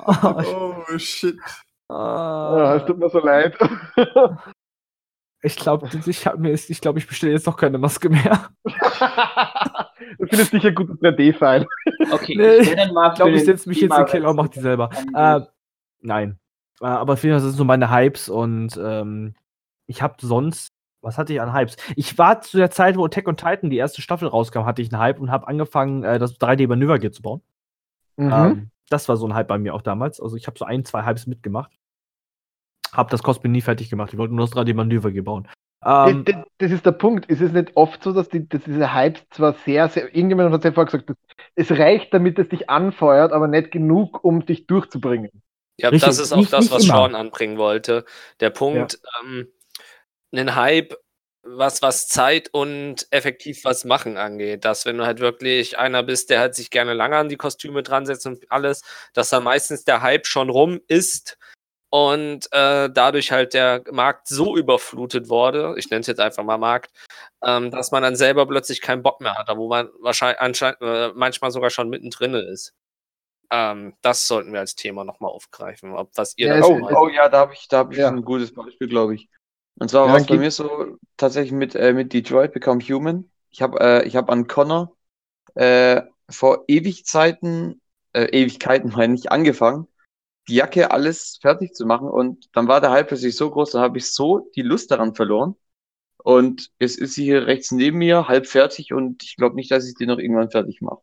oh shit. Ja, es tut mir so leid. Ich glaube, ich, mir ich, glaub, ich bestelle jetzt noch keine Maske mehr. Du findest sicher ein gutes 3D-File. Okay, Nee, ich werde dann mal Ich glaube, ich setze mich jetzt in Keller und mache die selber. Äh, nein. Äh, aber auf jeden Fall sind so meine Hypes und ähm, ich habe sonst, was hatte ich an Hypes? Ich war zu der Zeit, wo Attack on Titan die erste Staffel rauskam, hatte ich einen Hype und habe angefangen, äh, das 3D-Manövergear zu bauen. Mhm. Ähm, das war so ein Hype bei mir auch damals. Also ich habe so ein, zwei Hypes mitgemacht. Hab das Cosplay nie fertig gemacht. Ich wollte nur das 3D-Manövergear bauen. Ähm, das, das ist der Punkt. Ist es nicht oft so, dass, die, dass diese Hypes zwar sehr, sehr. Irgendjemand hat ja vorher gesagt, es reicht, damit es dich anfeuert, aber nicht genug, um dich durchzubringen. Ja, Richtig, das ist auch nicht- das, was immer. Sean anbringen wollte. Der Punkt, ähm, einen Hype, was, was Zeit und effektiv was machen angeht. Dass, wenn du halt wirklich einer bist, der halt sich gerne lange an die Kostüme dran setzt und alles, dass dann meistens der Hype schon rum ist und äh, dadurch halt der Markt so überflutet wurde, ich nenne es jetzt einfach mal Markt, ähm, dass man dann selber plötzlich keinen Bock mehr hat, wo man wahrscheinlich anscheinend äh, manchmal sogar schon mittendrin ist. Ähm, das sollten wir als Thema nochmal aufgreifen, ob was ihr Ja, Oh, oh ja, da habe ich, da hab ich Ja. ein gutes Beispiel, glaube ich. Und zwar Ja, war es bei mir so tatsächlich mit, äh, mit Detroit Become Human. Ich habe äh, ich hab an Connor äh, vor Ewigzeiten, äh, Ewigkeiten meine ich, angefangen, die Jacke alles fertig zu machen und dann war der Hype plötzlich so groß, dann habe ich so die Lust daran verloren. Und jetzt ist sie hier rechts neben mir, halb fertig und ich glaube nicht, dass ich die noch irgendwann fertig mache.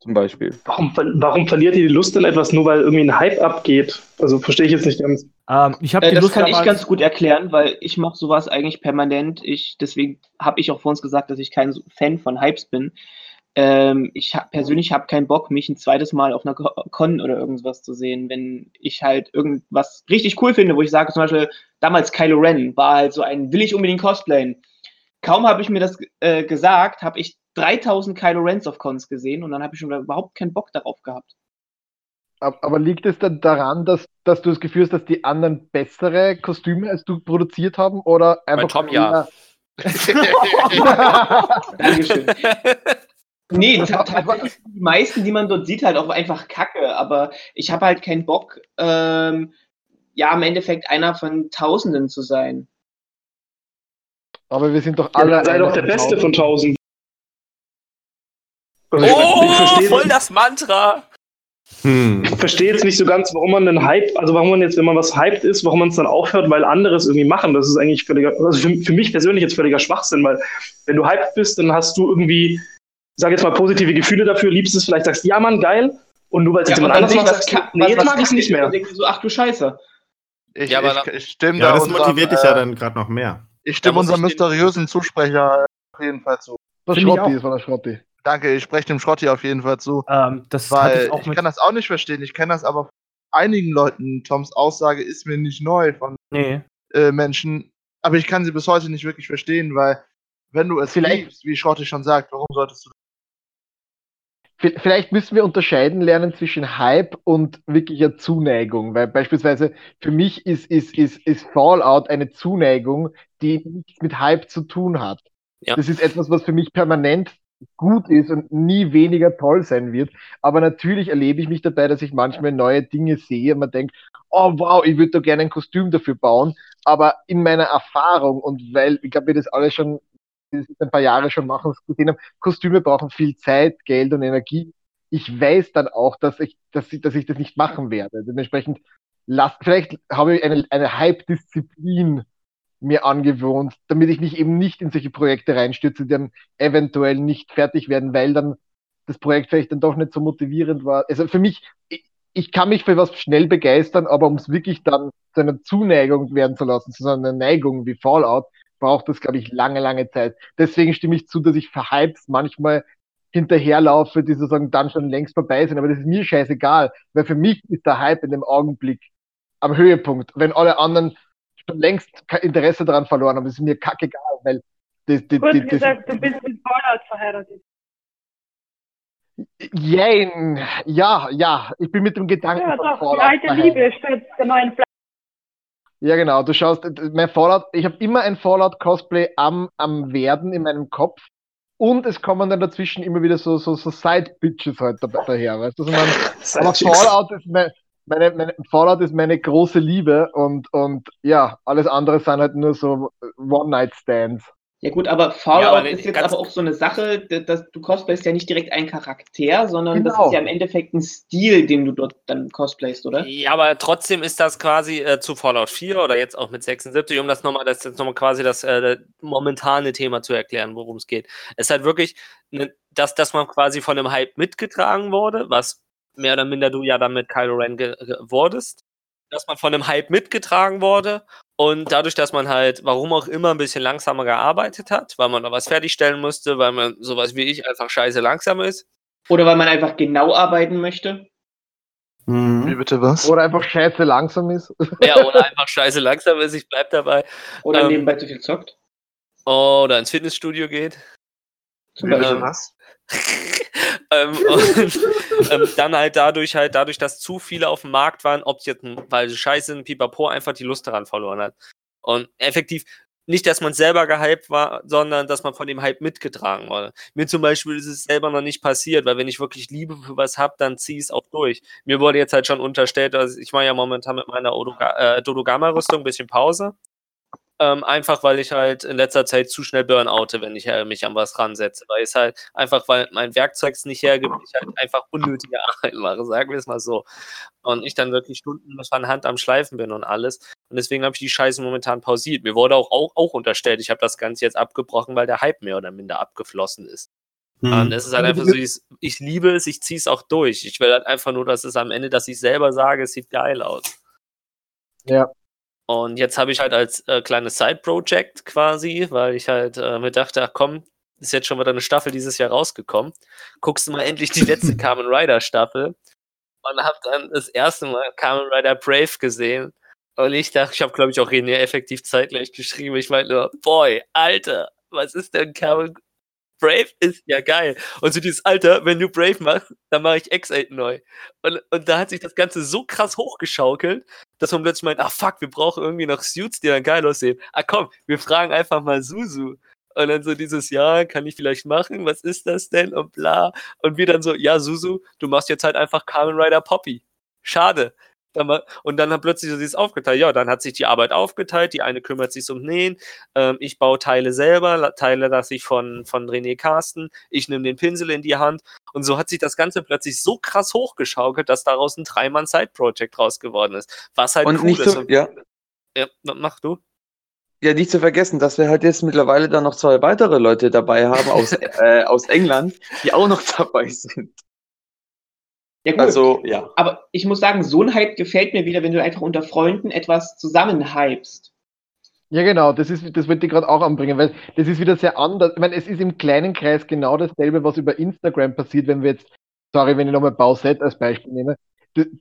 Zum Beispiel. Warum, warum verliert ihr die Lust an etwas nur, weil irgendwie ein Hype abgeht? Also verstehe ich jetzt nicht ganz. Ähm, ich habe Äh, das Lust kann ich ganz gut erklären, weil ich mache sowas eigentlich permanent. Ich, deswegen habe ich auch vor uns gesagt, dass ich kein Fan von Hypes bin. Ähm, ich hab, persönlich habe keinen Bock, mich ein zweites Mal auf einer Con oder irgendwas zu sehen, wenn ich halt irgendwas richtig cool finde, wo ich sage, zum Beispiel damals Kylo Ren war halt so ein, will ich unbedingt cosplayen. Kaum habe ich mir das äh, gesagt, habe ich 3000 Kylo Rens auf Cons gesehen und dann habe ich schon überhaupt keinen Bock darauf gehabt. Ab- Aber liegt es dann daran, dass, dass du das Gefühl hast, dass die anderen bessere Kostüme als du produziert haben? Oder einfach. Tom ja. Dankeschön. Nee, ta- tatsächlich sind die meisten, die man dort sieht, halt auch einfach kacke. Aber ich habe halt keinen Bock, ähm, ja, im Endeffekt einer von Tausenden zu sein. Aber wir sind doch Ja, alle. dann sei doch der von Beste von 1000. Also Oh, ich verstehe voll das Mantra! Hm. ich verstehe jetzt nicht so ganz, warum man einen Hype, also warum man jetzt, wenn man was hyped ist, warum man es dann aufhört, weil andere es irgendwie machen. Das ist eigentlich völliger, also für, für mich persönlich jetzt völliger Schwachsinn, weil wenn du hyped bist, dann hast du irgendwie, sag jetzt mal, positive Gefühle dafür, liebst es, vielleicht sagst, ja Mann, geil. Und nur weil es Ja, jemand anders macht, sagst nee, jetzt mag ich es nicht mehr. so, ach du Scheiße. Ich, Ja, aber ich, ich stimme Ja, da das unserem, motiviert dich äh, ja dann gerade noch mehr. Ich stimme unserem mysteriösen Zusprecher auf jeden Fall zu. Das Schrotti ist von der Schrotti. Danke, ich spreche dem Schrotti auf jeden Fall zu. Ähm, das Weil ich auch ich kann das auch nicht verstehen. Ich kenne das aber von einigen Leuten. Toms Aussage ist mir nicht neu von nee. äh, Menschen. Aber ich kann sie bis heute nicht wirklich verstehen, weil wenn du es Vielleicht- liebst, wie Schrotti schon sagt, warum solltest du Vielleicht müssen wir unterscheiden lernen zwischen Hype und wirklicher Zuneigung, weil beispielsweise für mich ist, ist, ist, ist Fallout eine Zuneigung, die nichts mit Hype zu tun hat. Ja. Das ist etwas, was für mich permanent gut ist und nie weniger toll sein wird. Aber natürlich erlebe ich mich dabei, dass ich manchmal neue Dinge sehe und man denkt, oh wow, ich würde da gerne ein Kostüm dafür bauen. Aber in meiner Erfahrung und weil, ich glaube, wir das alle schon das ein paar Jahre schon machen, gesehen haben, Kostüme brauchen viel Zeit, Geld und Energie. Ich weiß dann auch, dass ich, dass ich, dass ich das nicht machen werde. Dementsprechend, lass, vielleicht habe ich eine, eine Hype-Disziplin mir angewohnt, damit ich mich eben nicht in solche Projekte reinstürze, die dann eventuell nicht fertig werden, weil dann das Projekt vielleicht dann doch nicht so motivierend war. Also für mich, ich, ich kann mich für was schnell begeistern, aber um es wirklich dann zu einer Zuneigung werden zu lassen, zu einer Neigung wie Fallout, braucht das, glaube ich, lange, lange Zeit. Deswegen stimme ich zu, dass ich für Hypes manchmal hinterherlaufe, die sozusagen dann schon längst vorbei sind. Aber das ist mir scheißegal, weil für mich ist der Hype in dem Augenblick am Höhepunkt. Wenn alle anderen schon längst kein Interesse daran verloren haben, ist mir kackegal, weil das, das, Kurz das, das, gesagt, du bist mit Fallout verheiratet. Jein, ja, ja, ich bin mit dem Gedanken Ja, von doch, die alte verheiratet. Liebe statt der neuen. Ja, genau. Du schaust, mein Fallout, ich habe immer ein Fallout-Cosplay am, am Werden in meinem Kopf. Und es kommen dann dazwischen immer wieder so, so, so Side-Bitches halt dabei, daher, weißt du? ich meine? Aber. Fallout ist mein, meine, meine, Fallout ist meine große Liebe und, und ja, alles andere sind halt nur so One-Night-Stands. Ja gut, aber Fallout Ja, aber ist jetzt aber auch so eine Sache, da- dass du cosplayst ja nicht direkt einen Charakter, sondern das Genau. ist ja im Endeffekt ein Stil, den du dort dann cosplayst, oder? Ja, aber trotzdem ist das quasi äh, zu Fallout 4 oder jetzt auch mit 76, um das nochmal, das jetzt nochmal quasi das äh, momentane Thema zu erklären, worum es geht. Es ist halt wirklich, ne, dass, dass man quasi von dem Hype mitgetragen wurde, was mehr oder minder du ja dann mit Kylo Ren ge ge wurdest, dass man von dem Hype mitgetragen wurde und dadurch, dass man halt, warum auch immer, ein bisschen langsamer gearbeitet hat, weil man da was fertigstellen musste, weil man sowas wie ich einfach scheiße langsam ist. Oder weil man einfach genau arbeiten möchte? Wie Mhm. bitte was? Oder einfach scheiße langsam ist. Ja, oder einfach scheiße langsam ist, ich bleib dabei. Oder Ähm, nebenbei zu viel zockt? Oder ins Fitnessstudio geht. Zum Beispiel. was? ähm, und ähm, dann halt dadurch halt, dadurch, dass zu viele auf dem Markt waren, ob es jetzt, weil sie scheiße sind, Pipapo einfach die Lust daran verloren hat. Und effektiv, nicht, dass man selber gehypt war, sondern dass man von dem Hype mitgetragen wurde. Mir zum Beispiel ist es selber noch nicht passiert, weil wenn ich wirklich Liebe für was habe, dann zieh es auch durch. Mir wurde jetzt halt schon unterstellt, also ich mache ja momentan mit meiner äh, Dodogama-Rüstung ein bisschen Pause. Ähm, einfach weil ich halt in letzter Zeit zu schnell burnoute, wenn ich äh, mich an was ransetze. Weil es halt einfach, weil mein Werkzeug es nicht hergibt, ich halt einfach unnötige Arbeit mache, sagen wir es mal so. Und ich dann wirklich Stunden von Hand am Schleifen bin und alles. Und deswegen habe ich die Scheiße momentan pausiert. Mir wurde auch, auch, auch unterstellt, ich habe das Ganze jetzt abgebrochen, weil der Hype mehr oder minder abgeflossen ist. Hm. Und es ist halt einfach so, ich, ich liebe es, ich ziehe es auch durch. Ich will halt einfach nur, dass es am Ende, dass ich selber sage, es sieht geil aus. Ja. Und jetzt habe ich halt als äh, kleines Side-Project quasi, weil ich halt äh, mir dachte, ach komm, ist jetzt schon wieder eine Staffel dieses Jahr rausgekommen. Guckst du mal endlich die letzte Kamen Rider Staffel und hab dann das erste Mal Kamen Rider Brave gesehen. Und ich dachte, ich habe, glaube ich, auch René effektiv zeitgleich geschrieben. Ich meinte nur, boy, Alter, was ist denn Kamen Brave ist ja geil. Und so dieses Alter, wenn du Brave machst, dann mache ich X8 neu. Und, und da hat sich das Ganze so krass hochgeschaukelt, dass man plötzlich meint, ach fuck, wir brauchen irgendwie noch Suits, die dann geil aussehen. Ah komm, wir fragen einfach mal Suzu. Und dann so dieses, ja, kann ich vielleicht machen, was ist das denn? Und bla. Und wir dann so, ja, Suzu, du machst jetzt halt einfach Kamen Rider Poppy. Schade. Dann Und dann hat plötzlich so dieses aufgeteilt. Ja, dann hat sich die Arbeit aufgeteilt. Die eine kümmert sich um Nähen. Ähm, ich baue Teile selber, Teile lasse ich von, von René Carsten. Ich nehme den Pinsel in die Hand. Und so hat sich das Ganze plötzlich so krass hochgeschaukelt, dass daraus ein Dreimann-Side-Project raus geworden ist. Was halt Und cool nicht ist. so, ja, ja, mach du. ja, nicht zu vergessen, dass wir halt jetzt mittlerweile dann noch zwei weitere Leute dabei haben aus, äh, aus England, die auch noch dabei sind. Ja, gut. Also, ja. Aber ich muss sagen, so ein Hype gefällt mir wieder, wenn du einfach unter Freunden etwas zusammen hypst. Ja, genau, das ist, das wollte ich gerade auch anbringen, weil das ist wieder sehr anders. Ich meine, es ist im kleinen Kreis genau dasselbe, was über Instagram passiert, wenn wir jetzt, sorry, wenn ich nochmal Bauset als Beispiel nehme.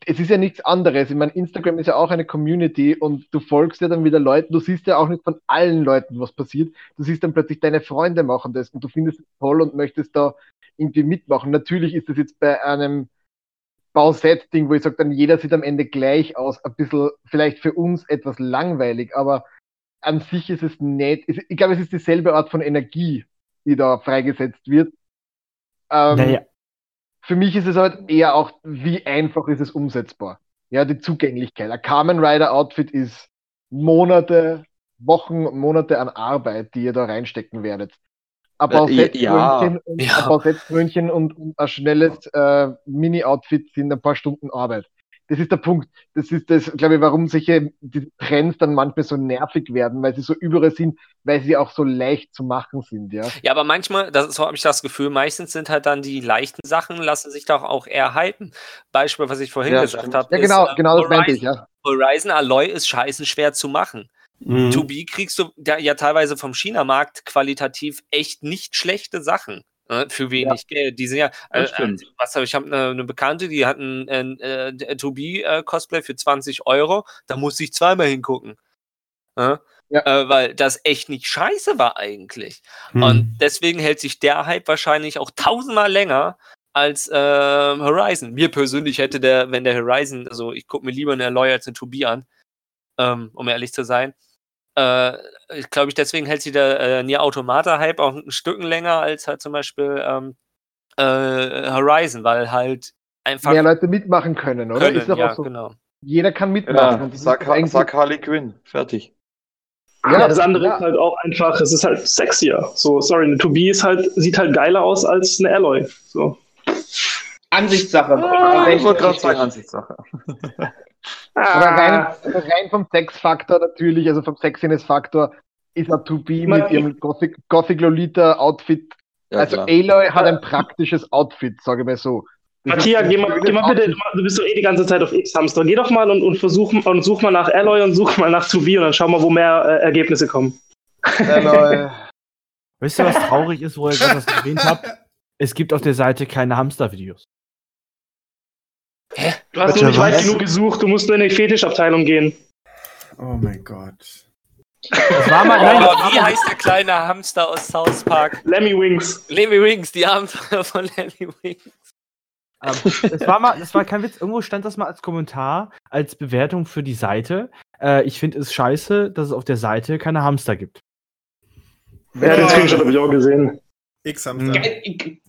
Es ist ja nichts anderes. Ich meine, Instagram ist ja auch eine Community und du folgst ja dann wieder Leuten, du siehst ja auch nicht von allen Leuten, was passiert. Du siehst dann plötzlich deine Freunde machen das und du findest es toll und möchtest da irgendwie mitmachen. Natürlich ist das jetzt bei einem Bauset-Ding, wo ich sage, dann jeder sieht am Ende gleich aus, ein bisschen vielleicht für uns etwas langweilig, aber an sich ist es nett. Ich glaube, es ist dieselbe Art von Energie, die da freigesetzt wird. Ähm, Naja. Für mich ist es halt eher auch, wie einfach ist es umsetzbar. Ja, die Zugänglichkeit. Ein Kamen Rider Outfit ist Monate, Wochen, Monate an Arbeit, die ihr da reinstecken werdet. Ein Äh, ja, und, ja. ein Bausettkrönchen und, und ein schnelles äh, Mini-Outfit sind ein paar Stunden Arbeit. Das ist der Punkt. Das ist das, glaube ich, warum solche die Trends dann manchmal so nervig werden, weil sie so überall sind, weil sie auch so leicht zu machen sind, ja. Ja, aber manchmal, das so habe ich das Gefühl, meistens sind halt dann die leichten Sachen, lassen sich doch auch eher hypen. Beispiel, was ich vorhin Ja, gesagt habe. Ja, genau, ist, äh, genau das meinte ich, ja. Horizon Alloy ist scheißen schwer zu machen. Mhm. To be kriegst du ja, ja teilweise vom China-Markt qualitativ echt nicht schlechte Sachen. ne, Für wenig Geld. Die sind ja, äh, äh, was habe ich, habe eine, eine Bekannte, die hat ein äh, äh, äh, Cosplay für 20 Euro. Da musste ich zweimal hingucken. Ja? Ja. Äh, weil das echt nicht scheiße war eigentlich. Hm. Und deswegen hält sich der Hype wahrscheinlich auch tausendmal länger als ähm, Horizon. Mir persönlich hätte der, wenn der Horizon, also ich gucke mir lieber eine Alloy als eine To Be an, ähm, um ehrlich zu sein. Äh, ich glaube, ich deswegen hält sich der äh, Nier Automata-Hype auch ein Stück länger als halt zum Beispiel ähm, äh, Horizon, weil halt einfach Mehr Leute mitmachen können, oder? können, ist doch ja, auch so. genau. Jeder kann mitmachen. Ja, sag, eigentlich- sag Harley Quinn. Fertig. Ja, das andere ja. ist halt auch einfach, es ist halt sexier. So, sorry, eine To Be ist halt, sieht halt geiler aus als eine Alloy. So. Ansichtssache. Ah, ich wollte gerade sagen, Ansichtssache. Aber Ah, rein, rein vom Sexfaktor natürlich, also vom Sexiness-Faktor, ist ein To Be mit ihrem Gothic, Gothic Lolita Outfit. Ja, also klar. Aloy hat ein praktisches Outfit, sage ich mal so. Matthias, geh mal, geh mal bitte, du bist doch eh die ganze Zeit auf X-Hamster. Geh doch mal und, und versuch und such mal nach Alloy und such mal nach To Be und dann schau mal, wo mehr äh, Ergebnisse kommen. Aloy. Wisst ihr, was traurig ist, wo ihr gerade das erwähnt habt? Es gibt auf der Seite keine Hamster-Videos. Du hast nur nicht weit genug gesucht, du musst nur in die Fetischabteilung gehen. Oh mein Gott. Das war mal, Oh, nein, das war wie mal, heißt der kleine Hamster aus South Park? Lemmy Wings. Lemmy Wings, die Hamster von Lemmy Wings. ähm, das war mal, das war kein Witz. Irgendwo stand das mal als Kommentar, als Bewertung für die Seite. Äh, ich finde es scheiße, dass es auf der Seite keine Hamster gibt. Ja, den Screenshot habe ich auch gesehen. X-Hamster.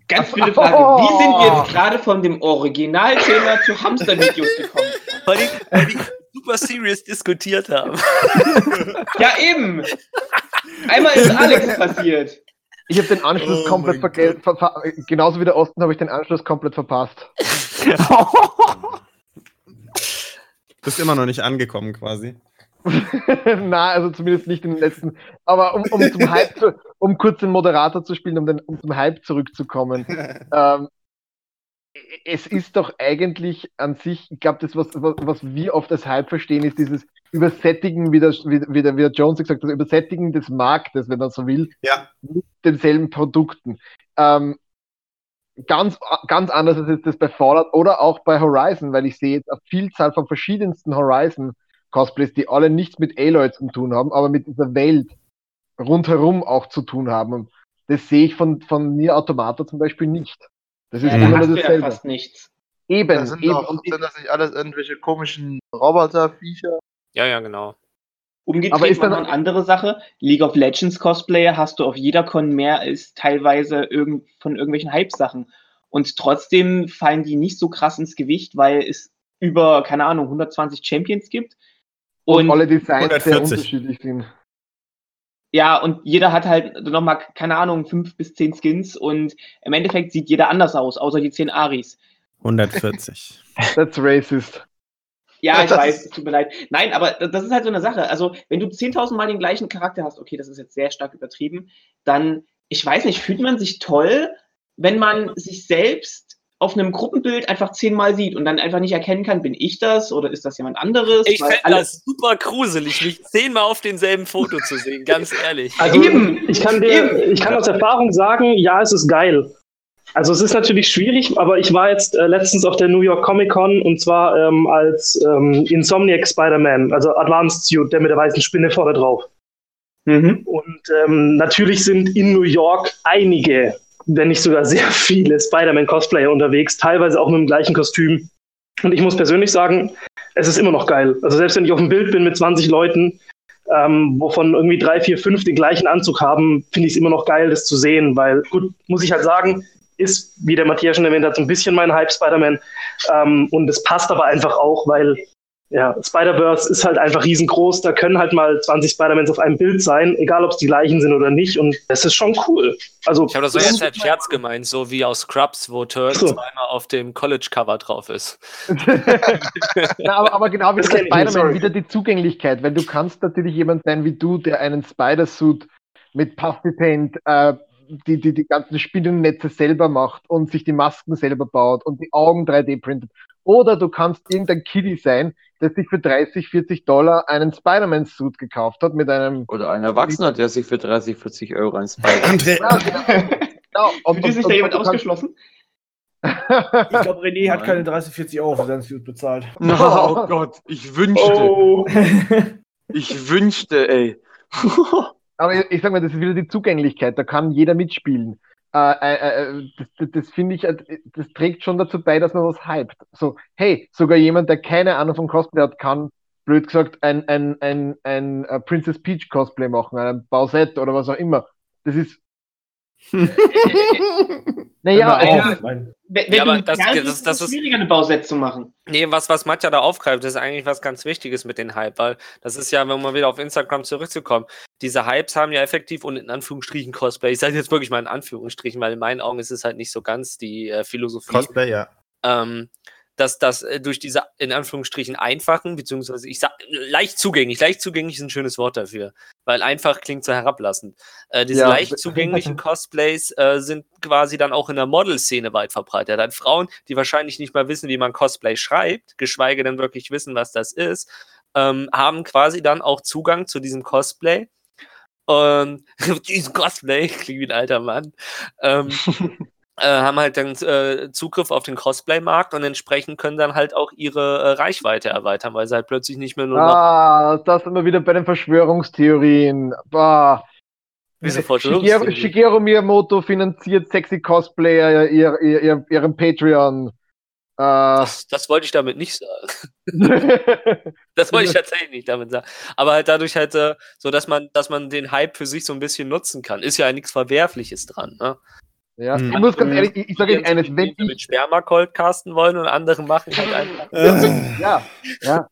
Ganz viele Frage. Wie sind wir jetzt gerade von dem Originalthema zu Hamster-Videos gekommen? Vor allem, weil die, super serious diskutiert haben. Ja, eben. Einmal ist Alex passiert. Ich habe den Anschluss Oh komplett vergessen. Ver ver genauso wie der Osten habe ich den Anschluss komplett verpasst. Bist immer noch nicht angekommen quasi. Na, also zumindest nicht in den letzten. Aber um, um zum Hype zu, um kurz den Moderator zu spielen, um, den, um zum Hype zurückzukommen. ähm, es ist doch eigentlich an sich, ich glaube, das, was, was, was wir oft als Hype verstehen, ist dieses Übersättigen, wie der, wie, der, wie der Jones gesagt hat, Übersättigen des Marktes, wenn man so will, Ja. mit denselben Produkten. Ähm, ganz, ganz anders als jetzt das bei Fallout oder auch bei Horizon, weil ich sehe jetzt eine Vielzahl von verschiedensten Horizon-Cosplays, die alle nichts mit Aloy zu tun haben, aber mit dieser Welt rundherum auch zu tun haben. Und das sehe ich von, von Nier Automata zum Beispiel nicht. Das ist Ja, immer da nur du ja dasselbe. fast nichts. Eben, Da sind, eben. doch, Und sind das nicht alles irgendwelche komischen Roboter-Viecher? Ja, ja, genau. Umgedreht Aber ist dann- noch eine andere Sache. League of Legends Cosplayer hast du auf jeder Con mehr als teilweise irgend, von irgendwelchen Hype-Sachen. Und trotzdem fallen die nicht so krass ins Gewicht, weil es über, keine Ahnung, 120 Champions gibt. Und Und alle Designs sehr 140. unterschiedlich sind. ja, und jeder hat halt nochmal, keine Ahnung, fünf bis zehn Skins und im Endeffekt sieht jeder anders aus, außer die zehn Aris. 140. That's racist. Ja, ich das weiß, tut mir leid. Nein, aber das ist halt so eine Sache. Also, wenn du 10.000 Mal den gleichen Charakter hast, okay, das ist jetzt sehr stark übertrieben, dann, ich weiß nicht, fühlt man sich toll, wenn man sich selbst auf einem Gruppenbild einfach zehnmal sieht und dann einfach nicht erkennen kann, bin ich das oder ist das jemand anderes? Ich fände das super gruselig, mich zehnmal auf denselben Foto zu sehen, ganz ehrlich. Also, Eben. ich kann dir, ich kann aus Erfahrung sagen, ja, es ist geil. Also es ist natürlich schwierig, aber ich war jetzt äh, letztens auf der New York Comic Con und zwar ähm, als ähm, Insomniac Spider-Man, also Advanced Suit, der mit der weißen Spinne vorne drauf. Mhm. Und ähm, natürlich sind in New York einige, wenn nicht sogar sehr viele Spider-Man-Cosplayer unterwegs, teilweise auch mit dem gleichen Kostüm. Und ich muss persönlich sagen, es ist immer noch geil. Also selbst wenn ich auf dem Bild bin mit 20 Leuten, ähm, wovon irgendwie drei, vier, fünf den gleichen Anzug haben, finde ich es immer noch geil, das zu sehen, weil, gut, muss ich halt sagen, ist, wie der Matthias schon erwähnt hat, so ein bisschen mein Hype Spider-Man. Ähm, und es passt aber einfach auch, weil ja, Spider-Verse ist halt einfach riesengroß. Da können halt mal 20 Spider-Mans auf einem Bild sein, egal ob es die gleichen sind oder nicht. Und das ist schon cool. Also, Ich habe das so jetzt als Scherz gemeint, so wie aus Scrubs, wo Turk So. zweimal auf dem College-Cover drauf ist. Na, aber, aber genau wie Das bei Spider-Man wieder die Zugänglichkeit, weil du kannst natürlich jemand sein wie du, der einen Spider-Suit mit Puffy Paint, äh, die, die die ganzen Spinnennetze selber macht und sich die Masken selber baut und die Augen 3D printet. Oder du kannst irgendein Kiddie sein, der sich für 30, 40 Dollar einen Spider-Man-Suit gekauft hat mit einem Oder ein Erwachsener, der sich für 30, 40 Euro ein Spider André, Ja, genau. Und, Fühlt sich da jemand ausgeschlossen? Ich glaube, René hat keine 30, 40 Euro für sein Suit bezahlt. Oh Gott, ich wünschte, oh, ich wünschte, ey. Aber ich, sag mal, das ist wieder die Zugänglichkeit, da kann jeder mitspielen. Äh, äh, äh, das das, das finde ich, äh, das trägt schon dazu bei, dass man was hypt. So, hey, sogar jemand, der keine Ahnung von Cosplay hat, kann, blöd gesagt, ein, ein, ein, ein, äh, Princess Peach Cosplay machen, ein Bausett oder was auch immer. Das ist. Naja, ist, mein- Wenn, wenn Ja, aber das- das- bist, das ist ist- schwieriger, eine Bauset zu machen. Nee, was, was Matja da aufgreift, ist eigentlich was ganz Wichtiges mit den Hype, weil das ist ja, wenn man wieder auf Instagram zurückzukommen, diese Hypes haben ja effektiv und in Anführungsstrichen Cosplay, ich sage jetzt wirklich mal in Anführungsstrichen, weil in meinen Augen ist es halt nicht so ganz die äh, Philosophie, Cosplay, ja. ähm, dass das äh, durch diese in Anführungsstrichen einfachen, beziehungsweise ich sag leicht zugänglich, leicht zugänglich ist ein schönes Wort dafür, weil einfach klingt so herablassend. Äh, diese Ja. leicht zugänglichen Cosplays äh, sind quasi dann auch in der Model-Szene weit verbreitet. Dann Frauen, die wahrscheinlich nicht mal wissen, wie man Cosplay schreibt, geschweige denn wirklich wissen, was das ist, ähm, haben quasi dann auch Zugang zu diesem Cosplay. Und diesen Cosplay, klingt wie ein alter Mann. Ähm, äh, haben halt dann äh, Zugriff auf den Cosplay-Markt und entsprechend können dann halt auch ihre äh, Reichweite erweitern, weil sie halt plötzlich nicht mehr nur ah, da sind wir wieder bei den Verschwörungstheorien. Bah. diese Shigeru, Verschwörungstheorie. Shigeru Miyamoto finanziert sexy Cosplayer ihr, ihr, ihr, ihren Patreon. Äh, Das, das wollte ich damit nicht sagen. Das wollte ich tatsächlich nicht damit sagen. Aber halt dadurch halt äh, so, dass man, dass man den Hype für sich so ein bisschen nutzen kann. Ist ja nichts Verwerfliches dran. Ne? Ja, Hm. ich muss ganz ehrlich, ich, ich sage euch eines, Die wenn mit ich, Sperma cold casten wollen und andere machen halt einfach. Ja, ja,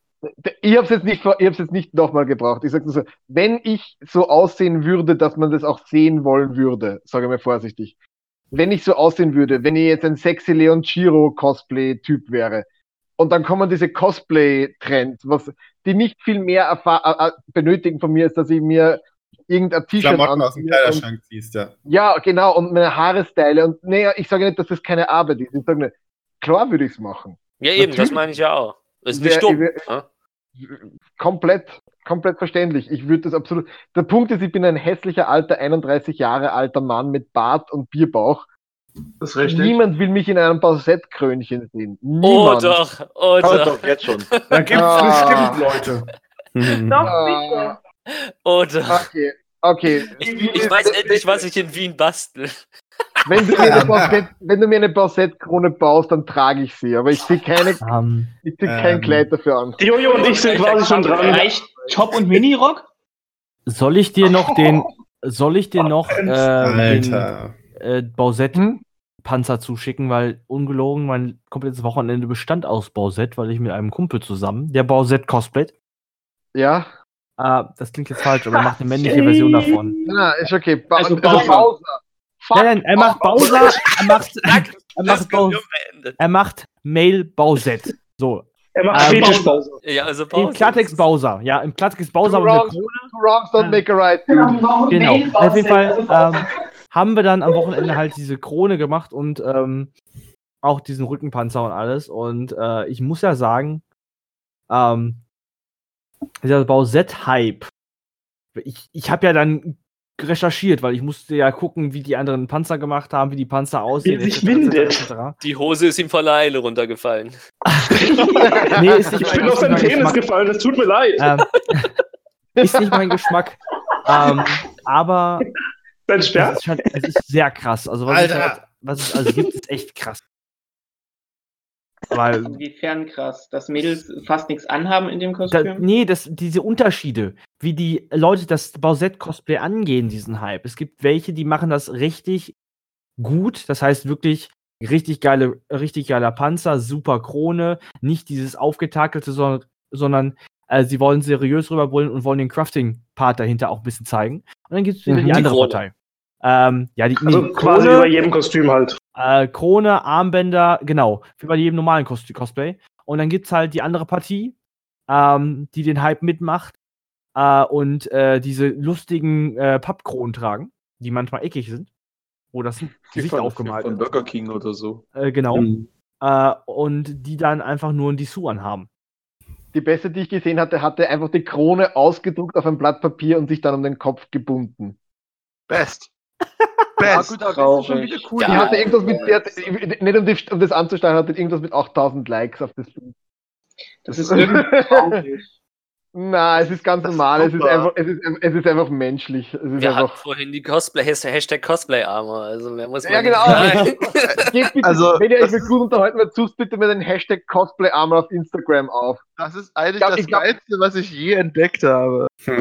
Ich habe es jetzt nicht, ich hab's jetzt nicht nochmal gebraucht. Ich sage nur so, wenn ich so aussehen würde, dass man das auch sehen wollen würde, sage ich mal vorsichtig. Wenn ich so aussehen würde, wenn ich jetzt ein sexy Leon Chiro Cosplay-Typ wäre, und dann kommen diese Cosplay-Trends, was die nicht viel mehr äh, äh, benötigen von mir, ist, dass ich mir irgendein T-Shirt Klamotten aus dem und Kleiderschrank ziehst, ja. ja, genau, und meine Haare style. Und naja, ich sage nicht, dass das keine Arbeit ist. Ich sage nur, klar würde ich es machen. Ja, eben, das Natürlich. meine ich ja auch. Ist Wer- nicht dumm. ja? Komplett, komplett verständlich. Ich würde das absolut. Der Punkt ist, ich bin ein hässlicher alter, 31 Jahre alter Mann mit Bart und Bierbauch. Das ist richtig. Niemand will mich in einem Bausettkrönchen sehen. Oh Niemand. doch, oh doch, doch, jetzt schon. Da gibt's Ah. bestimmt Leute. Mhm. Doch, bitte. Oh doch. Okay, okay. Ich, ich weiß endlich, was ich in Wien bastel. Wenn du mir eine Bausett, wenn du mir eine Bausettkrone baust, dann trage ich sie. Aber ich sehe keine, Ähm, ich sehe kein Ähm. Kleid dafür an. Jojo und ich sind quasi schon dran. Reicht Top und Minirock? soll ich dir noch den, soll ich dir noch äh, den äh, Bausett Hm? Panzer zuschicken, weil ungelogen mein komplettes Wochenende bestand aus Bausett, weil ich mit einem Kumpel zusammen, der Bausett cosplayt. Ja? Äh, das klingt jetzt falsch, aber er macht eine männliche Version davon. Na, ist okay. Ba Also also Bowser. Bowser. Fuck. Nein, nein, er macht Bowser, er macht, er macht, beendet. er macht Mail Bausett. So. Er macht Ähm, Fetischpause. Ja, also Im Bowser. Klartext Bowser. Ja, im Klartext Bowser Two wrongs, two wrongs don't make a right. dude. Genau. Auf jeden Fall ähm, haben wir dann am Wochenende halt diese Krone gemacht und ähm, auch diesen Rückenpanzer und alles. Und äh, ich muss ja sagen, ähm, dieser Bausett-Hype, ich, ich habe ja dann recherchiert, weil ich musste ja gucken, wie die anderen Panzer gemacht haben, wie die Panzer aussehen. Wie sich etc., windet. etc., etc. Die Hose ist ihm von der Eile runtergefallen. Nee, ist nicht Ich mein, bin auf seinen Penis gefallen, das tut mir leid. Ähm, ist nicht mein Geschmack. Ähm, aber Dein es Stern? ist, schon, es ist sehr krass. Also was, es, Alter. halt, was es also gibt, ist echt krass. Weil Inwiefern krass, dass Mädels fast nichts anhaben in dem Da, Kostüm? nee, das, diese Unterschiede, wie die Leute das Bausett-Cosplay angehen, diesen Hype. Es gibt welche, die machen das richtig gut. Das heißt wirklich richtig geile, richtig geiler Panzer, super Krone, nicht dieses aufgetakelte, sondern, sondern äh, sie wollen seriös rüberbrüllen und wollen den Crafting-Part dahinter auch ein bisschen zeigen. Und dann gibt es wieder Mhm. die andere. Partei. Ähm, ja, die Also nee, quasi wie bei jedem Kostüm halt. äh, Krone, Armbänder, genau, wie bei jedem normalen Cos Cosplay. Und dann gibt es halt die andere Partie, ähm, die den Hype mitmacht äh, und äh, diese lustigen äh, Pappkronen tragen, die manchmal eckig sind, wo das Gesicht Von- aufgemalt Von ist. Burger King oder so. Äh, genau. Mhm. Äh, und die dann einfach nur ein Dessous anhaben. Die beste, die ich gesehen hatte, hatte einfach die Krone ausgedruckt auf ein Blatt Papier und sich dann um den Kopf gebunden. Best. Ja, Best. gut, aber das ist schon wieder cool. Die Ja. hatte irgendwas mit, die hat, nicht um, die, um das anzustellen, hatte irgendwas mit 8000 Likes auf das Bild. Das ist irgendwie traurig. Na, es ist ganz Das ist normal, es ist, einfach, es, ist, es ist einfach menschlich. Es ist Wir hatten einfach. vorhin die Cosplay, Hashtag Cosplay Armor. Also mehr muss man Ja, genau. bitte, Also, wenn ihr euch mit gut unterhalten wollt, sucht bitte mir den Hashtag Cosplay Armor auf Instagram auf. Das ist eigentlich glaub- das glaub- Geilste, was ich je entdeckt habe. Das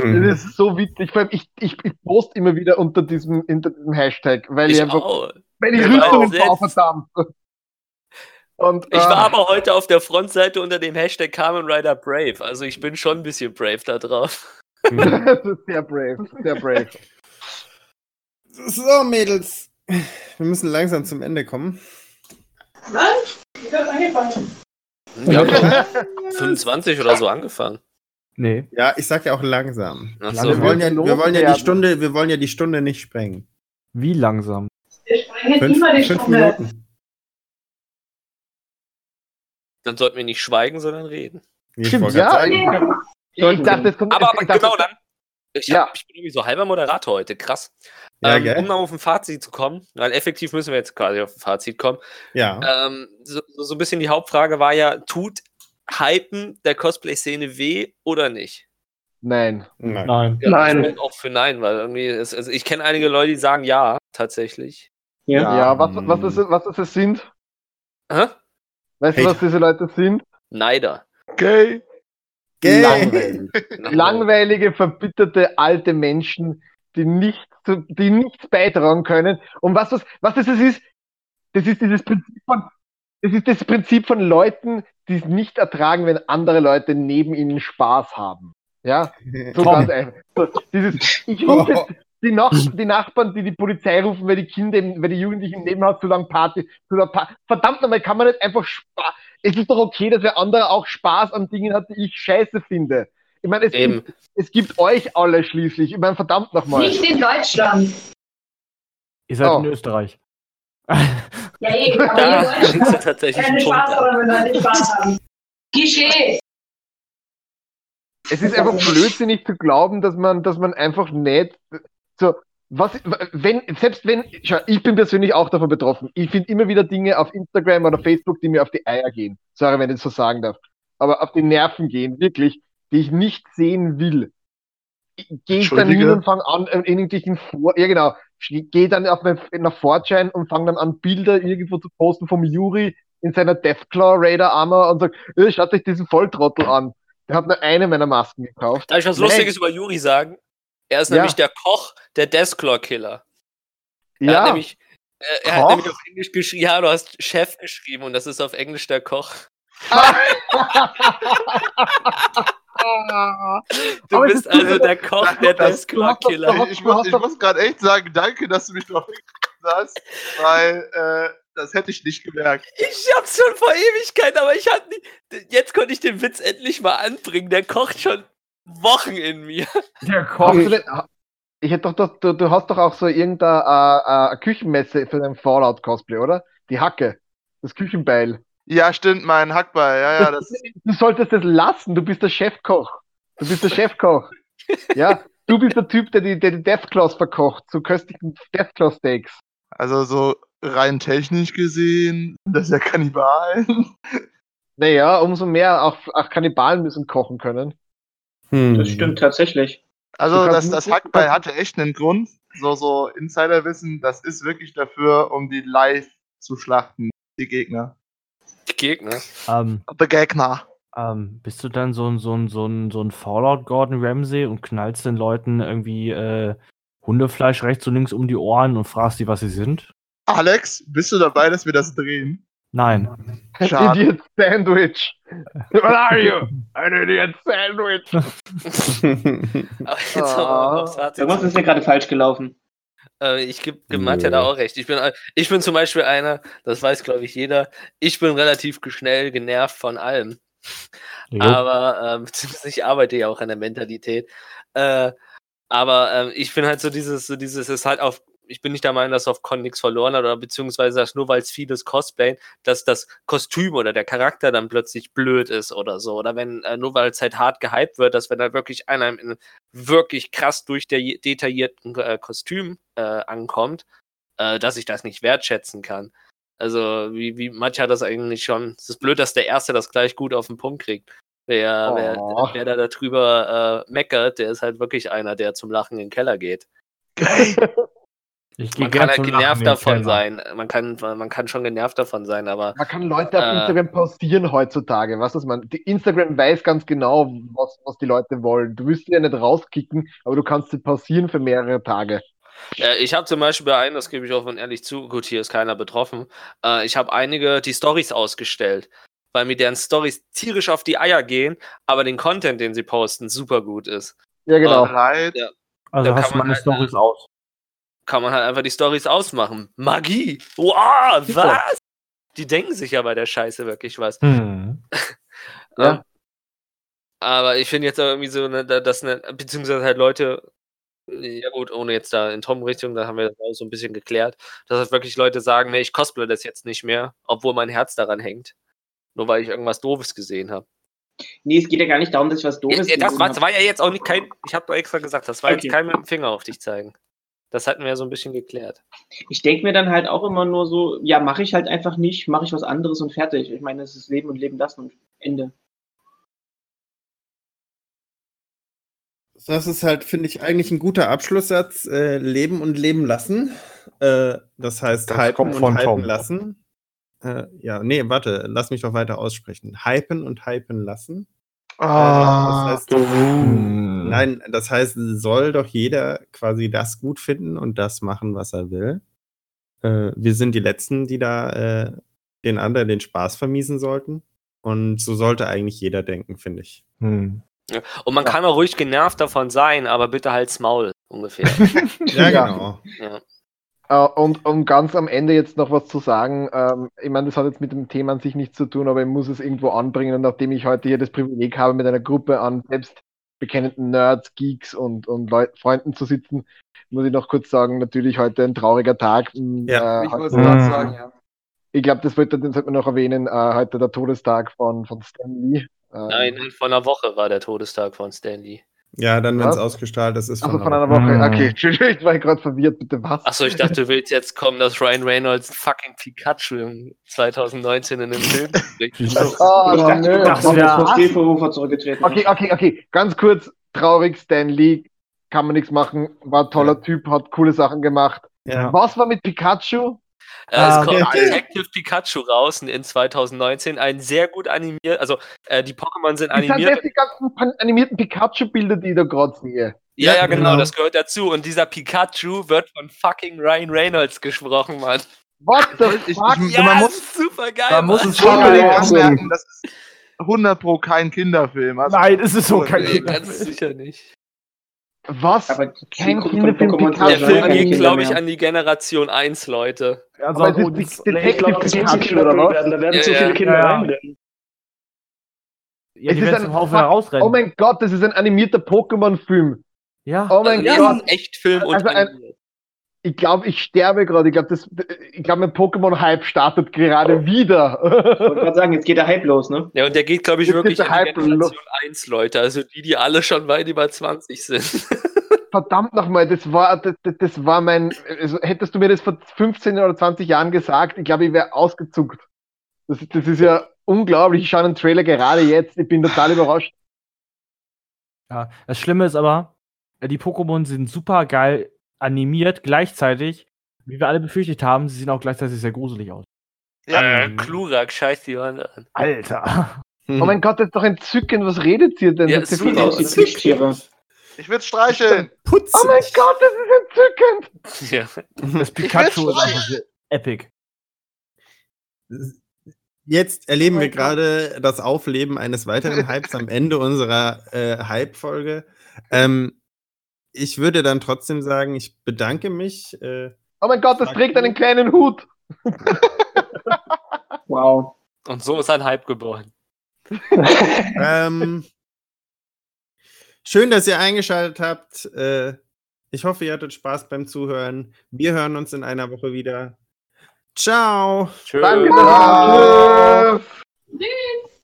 ist so witzig. Vor allem, ich, ich, ich post immer wieder unter diesem, unter diesem Hashtag, weil ich, Ich einfach, auch. weil ich selbst. baue, verdammt. Und, Ich äh, war aber heute auf der Frontseite unter dem Hashtag Kamen Rider Brave. Also ich bin schon ein bisschen brave da drauf. das ist sehr brave, sehr brave. So, Mädels. Wir müssen langsam zum Ende kommen. Wir haben doch 25 oder so angefangen. Nee. Ja, ich sag ja auch langsam. Ach Wir so. wollen ja, wir wollen ja die. Stunde, wir wollen ja die Stunde nicht sprengen. Wie langsam? Wir sprengen Fünf, immer die fünf Stunde. Minuten. Dann sollten wir nicht schweigen, sondern reden. Ich Stimmt, ja. ich dachte, es kommt, Aber, ich aber dachte, genau dann. Ich, Ja. hab, ich bin irgendwie so halber Moderator heute, krass. Ja, ähm, um mal auf ein Fazit zu kommen, weil effektiv müssen wir jetzt quasi auf ein Fazit kommen. Ja. Ähm, so, so ein bisschen die Hauptfrage war ja, tut Hypen der Cosplay-Szene weh oder nicht? Nein. Nein. Nein. Ja, Nein. Ich bin auch für nein, weil irgendwie, ist, also ich kenne einige Leute, die sagen ja, tatsächlich. Ja. Ja, was, was, das, was das sind? Hä? Weißt du, was diese Leute sind? Neider. Okay. Gay. Langweilig. Langweilige, verbitterte alte Menschen, die, nicht, zu- die nichts beitragen können. Und was, was, was das ist, das ist dieses Prinzip von, das ist das Prinzip von Leuten, die es nicht ertragen, wenn andere Leute neben ihnen Spaß haben. Ja, so ganz einfach. So, dieses, ich jetzt die, Nach die Nachbarn, die die Polizei rufen, weil die Kinder, im- weil die Jugendlichen im Nebenhaus zu lang Party, zu lang pa verdammt nochmal, kann man nicht einfach Spaß. Es ist doch okay, dass der andere auch Spaß an Dingen hat, die ich scheiße finde. Ich meine, es, Eben. gibt, es gibt euch alle schließlich. Ich meine, verdammt nochmal. Nicht in Deutschland. Ihr seid Oh. in Österreich. Ja, eh, aber Da bringst du Deutschland tatsächlich keine einen Punkt Spaß an. haben, wenn Leute Spaß haben. Klischee. Es ist einfach blödsinnig zu glauben, dass man, dass man einfach nicht so, was, wenn, selbst wenn, schau, ich bin persönlich auch davon betroffen. Ich finde immer wieder Dinge auf Instagram oder Facebook, die mir auf die Eier gehen. Sorry, wenn ich das so sagen darf. Aber auf die Nerven gehen, wirklich, die ich nicht sehen will. Gehe ich dann hin und fange an, äh, irgendwelchen Vor, ja genau, gehe dann auf mein, nach Fortschein und fange dann an, Bilder irgendwo zu posten vom Juri in seiner Deathclaw Raider Armor und sage, äh, schaut euch diesen Volltrottel an. Der hat nur eine meiner Masken gekauft. Darf ich was Nein. Lustiges über Juri sagen? Er ist Ja. nämlich der Koch der Deathclaw-Killer. Er hat Ja, nämlich, äh, er hat nämlich auf Englisch geschrieben, ja, du hast Chef geschrieben und das ist auf Englisch der Koch. Du Aber bist also der Koch der hast- Ich, muss, muss gerade echt sagen, danke, dass du mich drauf hingewiesen hast, weil äh, das hätte ich nicht gemerkt. Ich hab's schon vor Ewigkeit, aber ich hatte nie, jetzt konnte ich den Witz endlich mal anbringen. Der kocht schon Wochen in mir. Der nicht, ich hätte doch, doch, du, du hast doch auch so irgendeine äh, äh, Küchenmesse für dein Fallout-Cosplay, oder? Die Hacke. Das Küchenbeil. Ja, stimmt, mein Hackball. Ja, ja, das, Du solltest das lassen, du bist der Chefkoch. Du bist der Chefkoch. Ja, du bist der Typ, der die, der die Deathclaws verkocht, so köstlichen Deathclaw-Steaks. also so rein technisch gesehen, das ist ja Kannibalen. Naja, umso mehr auch, auch Kannibalen müssen kochen können. Hm. Das stimmt tatsächlich. Also das, das Hackball hatte echt einen Grund. So, so Insiderwissen, das ist wirklich dafür, um die live zu schlachten, die Gegner. Die Gegner. Ähm, The Gegner. ähm, bist du dann so ein, so ein, so ein, so ein Fallout Gordon Ramsay und knallst den Leuten irgendwie äh, Hundefleisch rechts und links um die Ohren und fragst sie, was sie sind? Alex, bist du dabei, dass wir das drehen? Nein. Schade. Idiot Sandwich. What are you? An Idiot Sandwich. Aber jetzt Fazit Irgendwas ist mir gerade falsch gelaufen. Äh, ich gebe geb Matja da Nö. auch recht. Ich bin, äh, ich bin zum Beispiel einer, das weiß glaube ich jeder, ich bin relativ schnell genervt von allem. Jo. Aber ähm, beziehungsweise ich arbeite ja auch an der Mentalität. Äh, aber ähm, ich bin halt so dieses, so dieses, ist halt auf, ich bin nicht der Meinung, dass auf Con nichts verloren hat, oder beziehungsweise dass nur weil es vieles cosplayen, dass das Kostüm oder der Charakter dann plötzlich blöd ist oder so. Oder wenn, äh, nur weil es halt hart gehypt wird, dass wenn da wirklich einer in einem wirklich krass durch der detaillierten äh, Kostüm äh, ankommt, äh, dass ich das nicht wertschätzen kann. Also, wie, wie Matcha das eigentlich schon. Es ist blöd, dass der Erste das gleich gut auf den Punkt kriegt. Wer, Oh. wer, wer da darüber äh, meckert, der ist halt wirklich einer, der zum Lachen in den Keller geht. Gehe Man kann halt genervt davon Keller. sein. Man kann, man kann schon genervt davon sein, aber Man kann Leute auf Äh. Instagram pausieren heutzutage. Was ist man? Die Instagram weiß ganz genau, was, was die Leute wollen. Du wirst sie ja nicht rauskicken, aber du kannst sie pausieren für mehrere Tage. Äh, ich habe zum Beispiel bei einem, das gebe ich offen und ehrlich zu, gut, hier ist keiner betroffen, äh, ich habe einige die Stories ausgestellt, weil mir deren Stories tierisch auf die Eier gehen, aber den Content, den sie posten, super gut ist. Ja, genau. Leid. Also Da hast kann du man meine halt, Stories aus. Kann man halt einfach die Stories ausmachen. Magie! Wow, was? Die denken sich ja bei der Scheiße wirklich was. Hm. Ja. Ähm, aber ich finde jetzt auch irgendwie so, da- dass beziehungsweise halt Leute, ja gut, ohne jetzt da in Tom-Richtung, da haben wir das auch so ein bisschen geklärt, dass halt wirklich Leute sagen, nee, ich cosplay das jetzt nicht mehr, obwohl mein Herz daran hängt. Nur weil ich irgendwas Doofes gesehen habe. Nee, es geht ja gar nicht darum, dass ich was Doofes Ja, das, gesehen war, das war ja jetzt auch nicht kein, ich habe doch extra gesagt, das war Okay. jetzt kein mit dem Finger auf dich zeigen. Das hatten wir ja so ein bisschen geklärt. Ich denke mir dann halt auch immer nur so, ja, mache ich halt einfach nicht, mache ich was anderes und fertig. Ich meine, es ist Leben und Leben lassen und Ende. Das ist halt, finde ich, eigentlich ein guter Abschlusssatz. Äh, leben und leben lassen. Äh, das heißt, Das hypen kommt und von hypen Tom. lassen. Äh, ja, nee, warte, lass mich doch weiter aussprechen. Hypen und hypen lassen. Äh, Ah, das heißt, Hm. nein, das heißt, soll doch jeder quasi das gut finden und das machen, was er will. Äh, wir sind die Letzten, die da äh, den anderen den Spaß vermiesen sollten. Und so sollte eigentlich jeder denken, finde ich. Hm. Ja. Und man kann auch ruhig genervt davon sein, aber bitte halt's Maul, ungefähr. Ja, Ja. genau. ja. Äh, und um ganz am Ende jetzt noch was zu sagen, ähm, ich meine, das hat jetzt mit dem Thema an sich nichts zu tun, aber ich muss es irgendwo anbringen. Und nachdem ich heute hier das Privileg habe, mit einer Gruppe an selbst bekennenden Nerds, Geeks und, und Leut Freunden zu sitzen, muss ich noch kurz sagen, natürlich heute ein trauriger Tag. M, Ja. äh, Ich es gerade sagen, ja. ich glaube, das wollte, den sollte man noch erwähnen, äh, heute der Todestag von, von Stan Lee. Äh, Nein, vor einer Woche war der Todestag von Stanley. Ja, dann, wenn es ausgestrahlt ist, ist Also von einer einer Woche. Mhm. Okay, Entschuldigung, ich war gerade verwirrt, bitte was? Achso, ich dachte, du willst jetzt kommen, dass Ryan Reynolds fucking Pikachu im 2019 in einem Film spricht. Oh, ich dachte, nö. das kommst wär- jetzt vor Spielverrufer zurückgetreten. Okay, okay, okay. Ganz kurz, traurig, Stan Lee, kann man nichts machen, war ein toller Typ, hat coole Sachen gemacht. Ja. Was war mit Pikachu? Äh, Ah, es kommt okay. Detective Pikachu raus in 2019. Ein sehr gut animiert, also äh, die Pokémon sind Das sind animiert. jetzt die ganzen animierten Pikachu-Bilder, die ich da gerade sehe. Ja, Ja, genau, genau. das gehört dazu. Und dieser Pikachu wird von fucking Ryan Reynolds gesprochen, Mann. What the Ich- fuck? ich- Ja, man das muss- ist super geil. Man muss es schon unbedingt ja, anmerken, das ist 100 pro kein Kinderfilm. Also, Nein, es ist so kein Nee, Kind. ganz sicher nicht. Was? Aber Kein Kinderfilm Pikachu. Der Film ging, Kinder glaube ich, an die Generation 1, Leute. Also Aber es ist Detective glaube, das muss ein Pikachu, oder was? werden. Da werden Ja, zu ja. viele Kinder Ja. ja, Es die ist ein Haufen herausrennen. Oh mein Gott, das ist ein animierter Pokémon-Film. ja. Oh mein ja, Gott. es ist echt Film und Also ein-. Ich glaube, ich sterbe gerade. Ich glaube, das, ich glaube, mein Pokémon-Hype startet gerade wieder. Ich wollte gerade sagen, jetzt geht der Hype los, ne? Ja, und der geht, glaube ich, Jetzt wirklich die Hype Generation 1, Leute. Also die, die alle schon weit über 20 sind. Verdammt nochmal, das war, das, das- war mein, also hättest du mir das vor 15 oder 20 Jahren gesagt, ich glaube, ich wäre ausgezuckt. Das, das ist ja unglaublich. Ich schaue den Trailer gerade jetzt. Ich bin total überrascht. Ja, das Schlimme ist aber, die Pokémon sind super geil animiert, gleichzeitig, wie wir alle befürchtet haben, sie sehen auch gleichzeitig sehr gruselig aus. Äh, Klurak, scheiß die Wand an. Alter. Oh mein Gott, das ist doch entzückend. Was redet ihr denn? Ja, Das ist Aus wie Plüschtiere. ich würde streicheln. Putzig. Oh mein Gott, das ist entzückend. Ja. Das Pikachu ist einfach so epic. Jetzt erleben Oh wir gerade das Aufleben eines weiteren Hypes am Ende unserer äh, Hype-Folge. Ähm, ich würde dann trotzdem sagen, ich bedanke mich. Äh, Oh mein Gott, das trägt einen kleinen Hut. Wow. Und so ist ein Hype geboren. ähm, schön, dass ihr eingeschaltet habt. Äh, ich hoffe, ihr hattet Spaß beim Zuhören. Wir hören uns in einer Woche wieder. Ciao. Tschüss. Danke. Tschüss. Tschüss.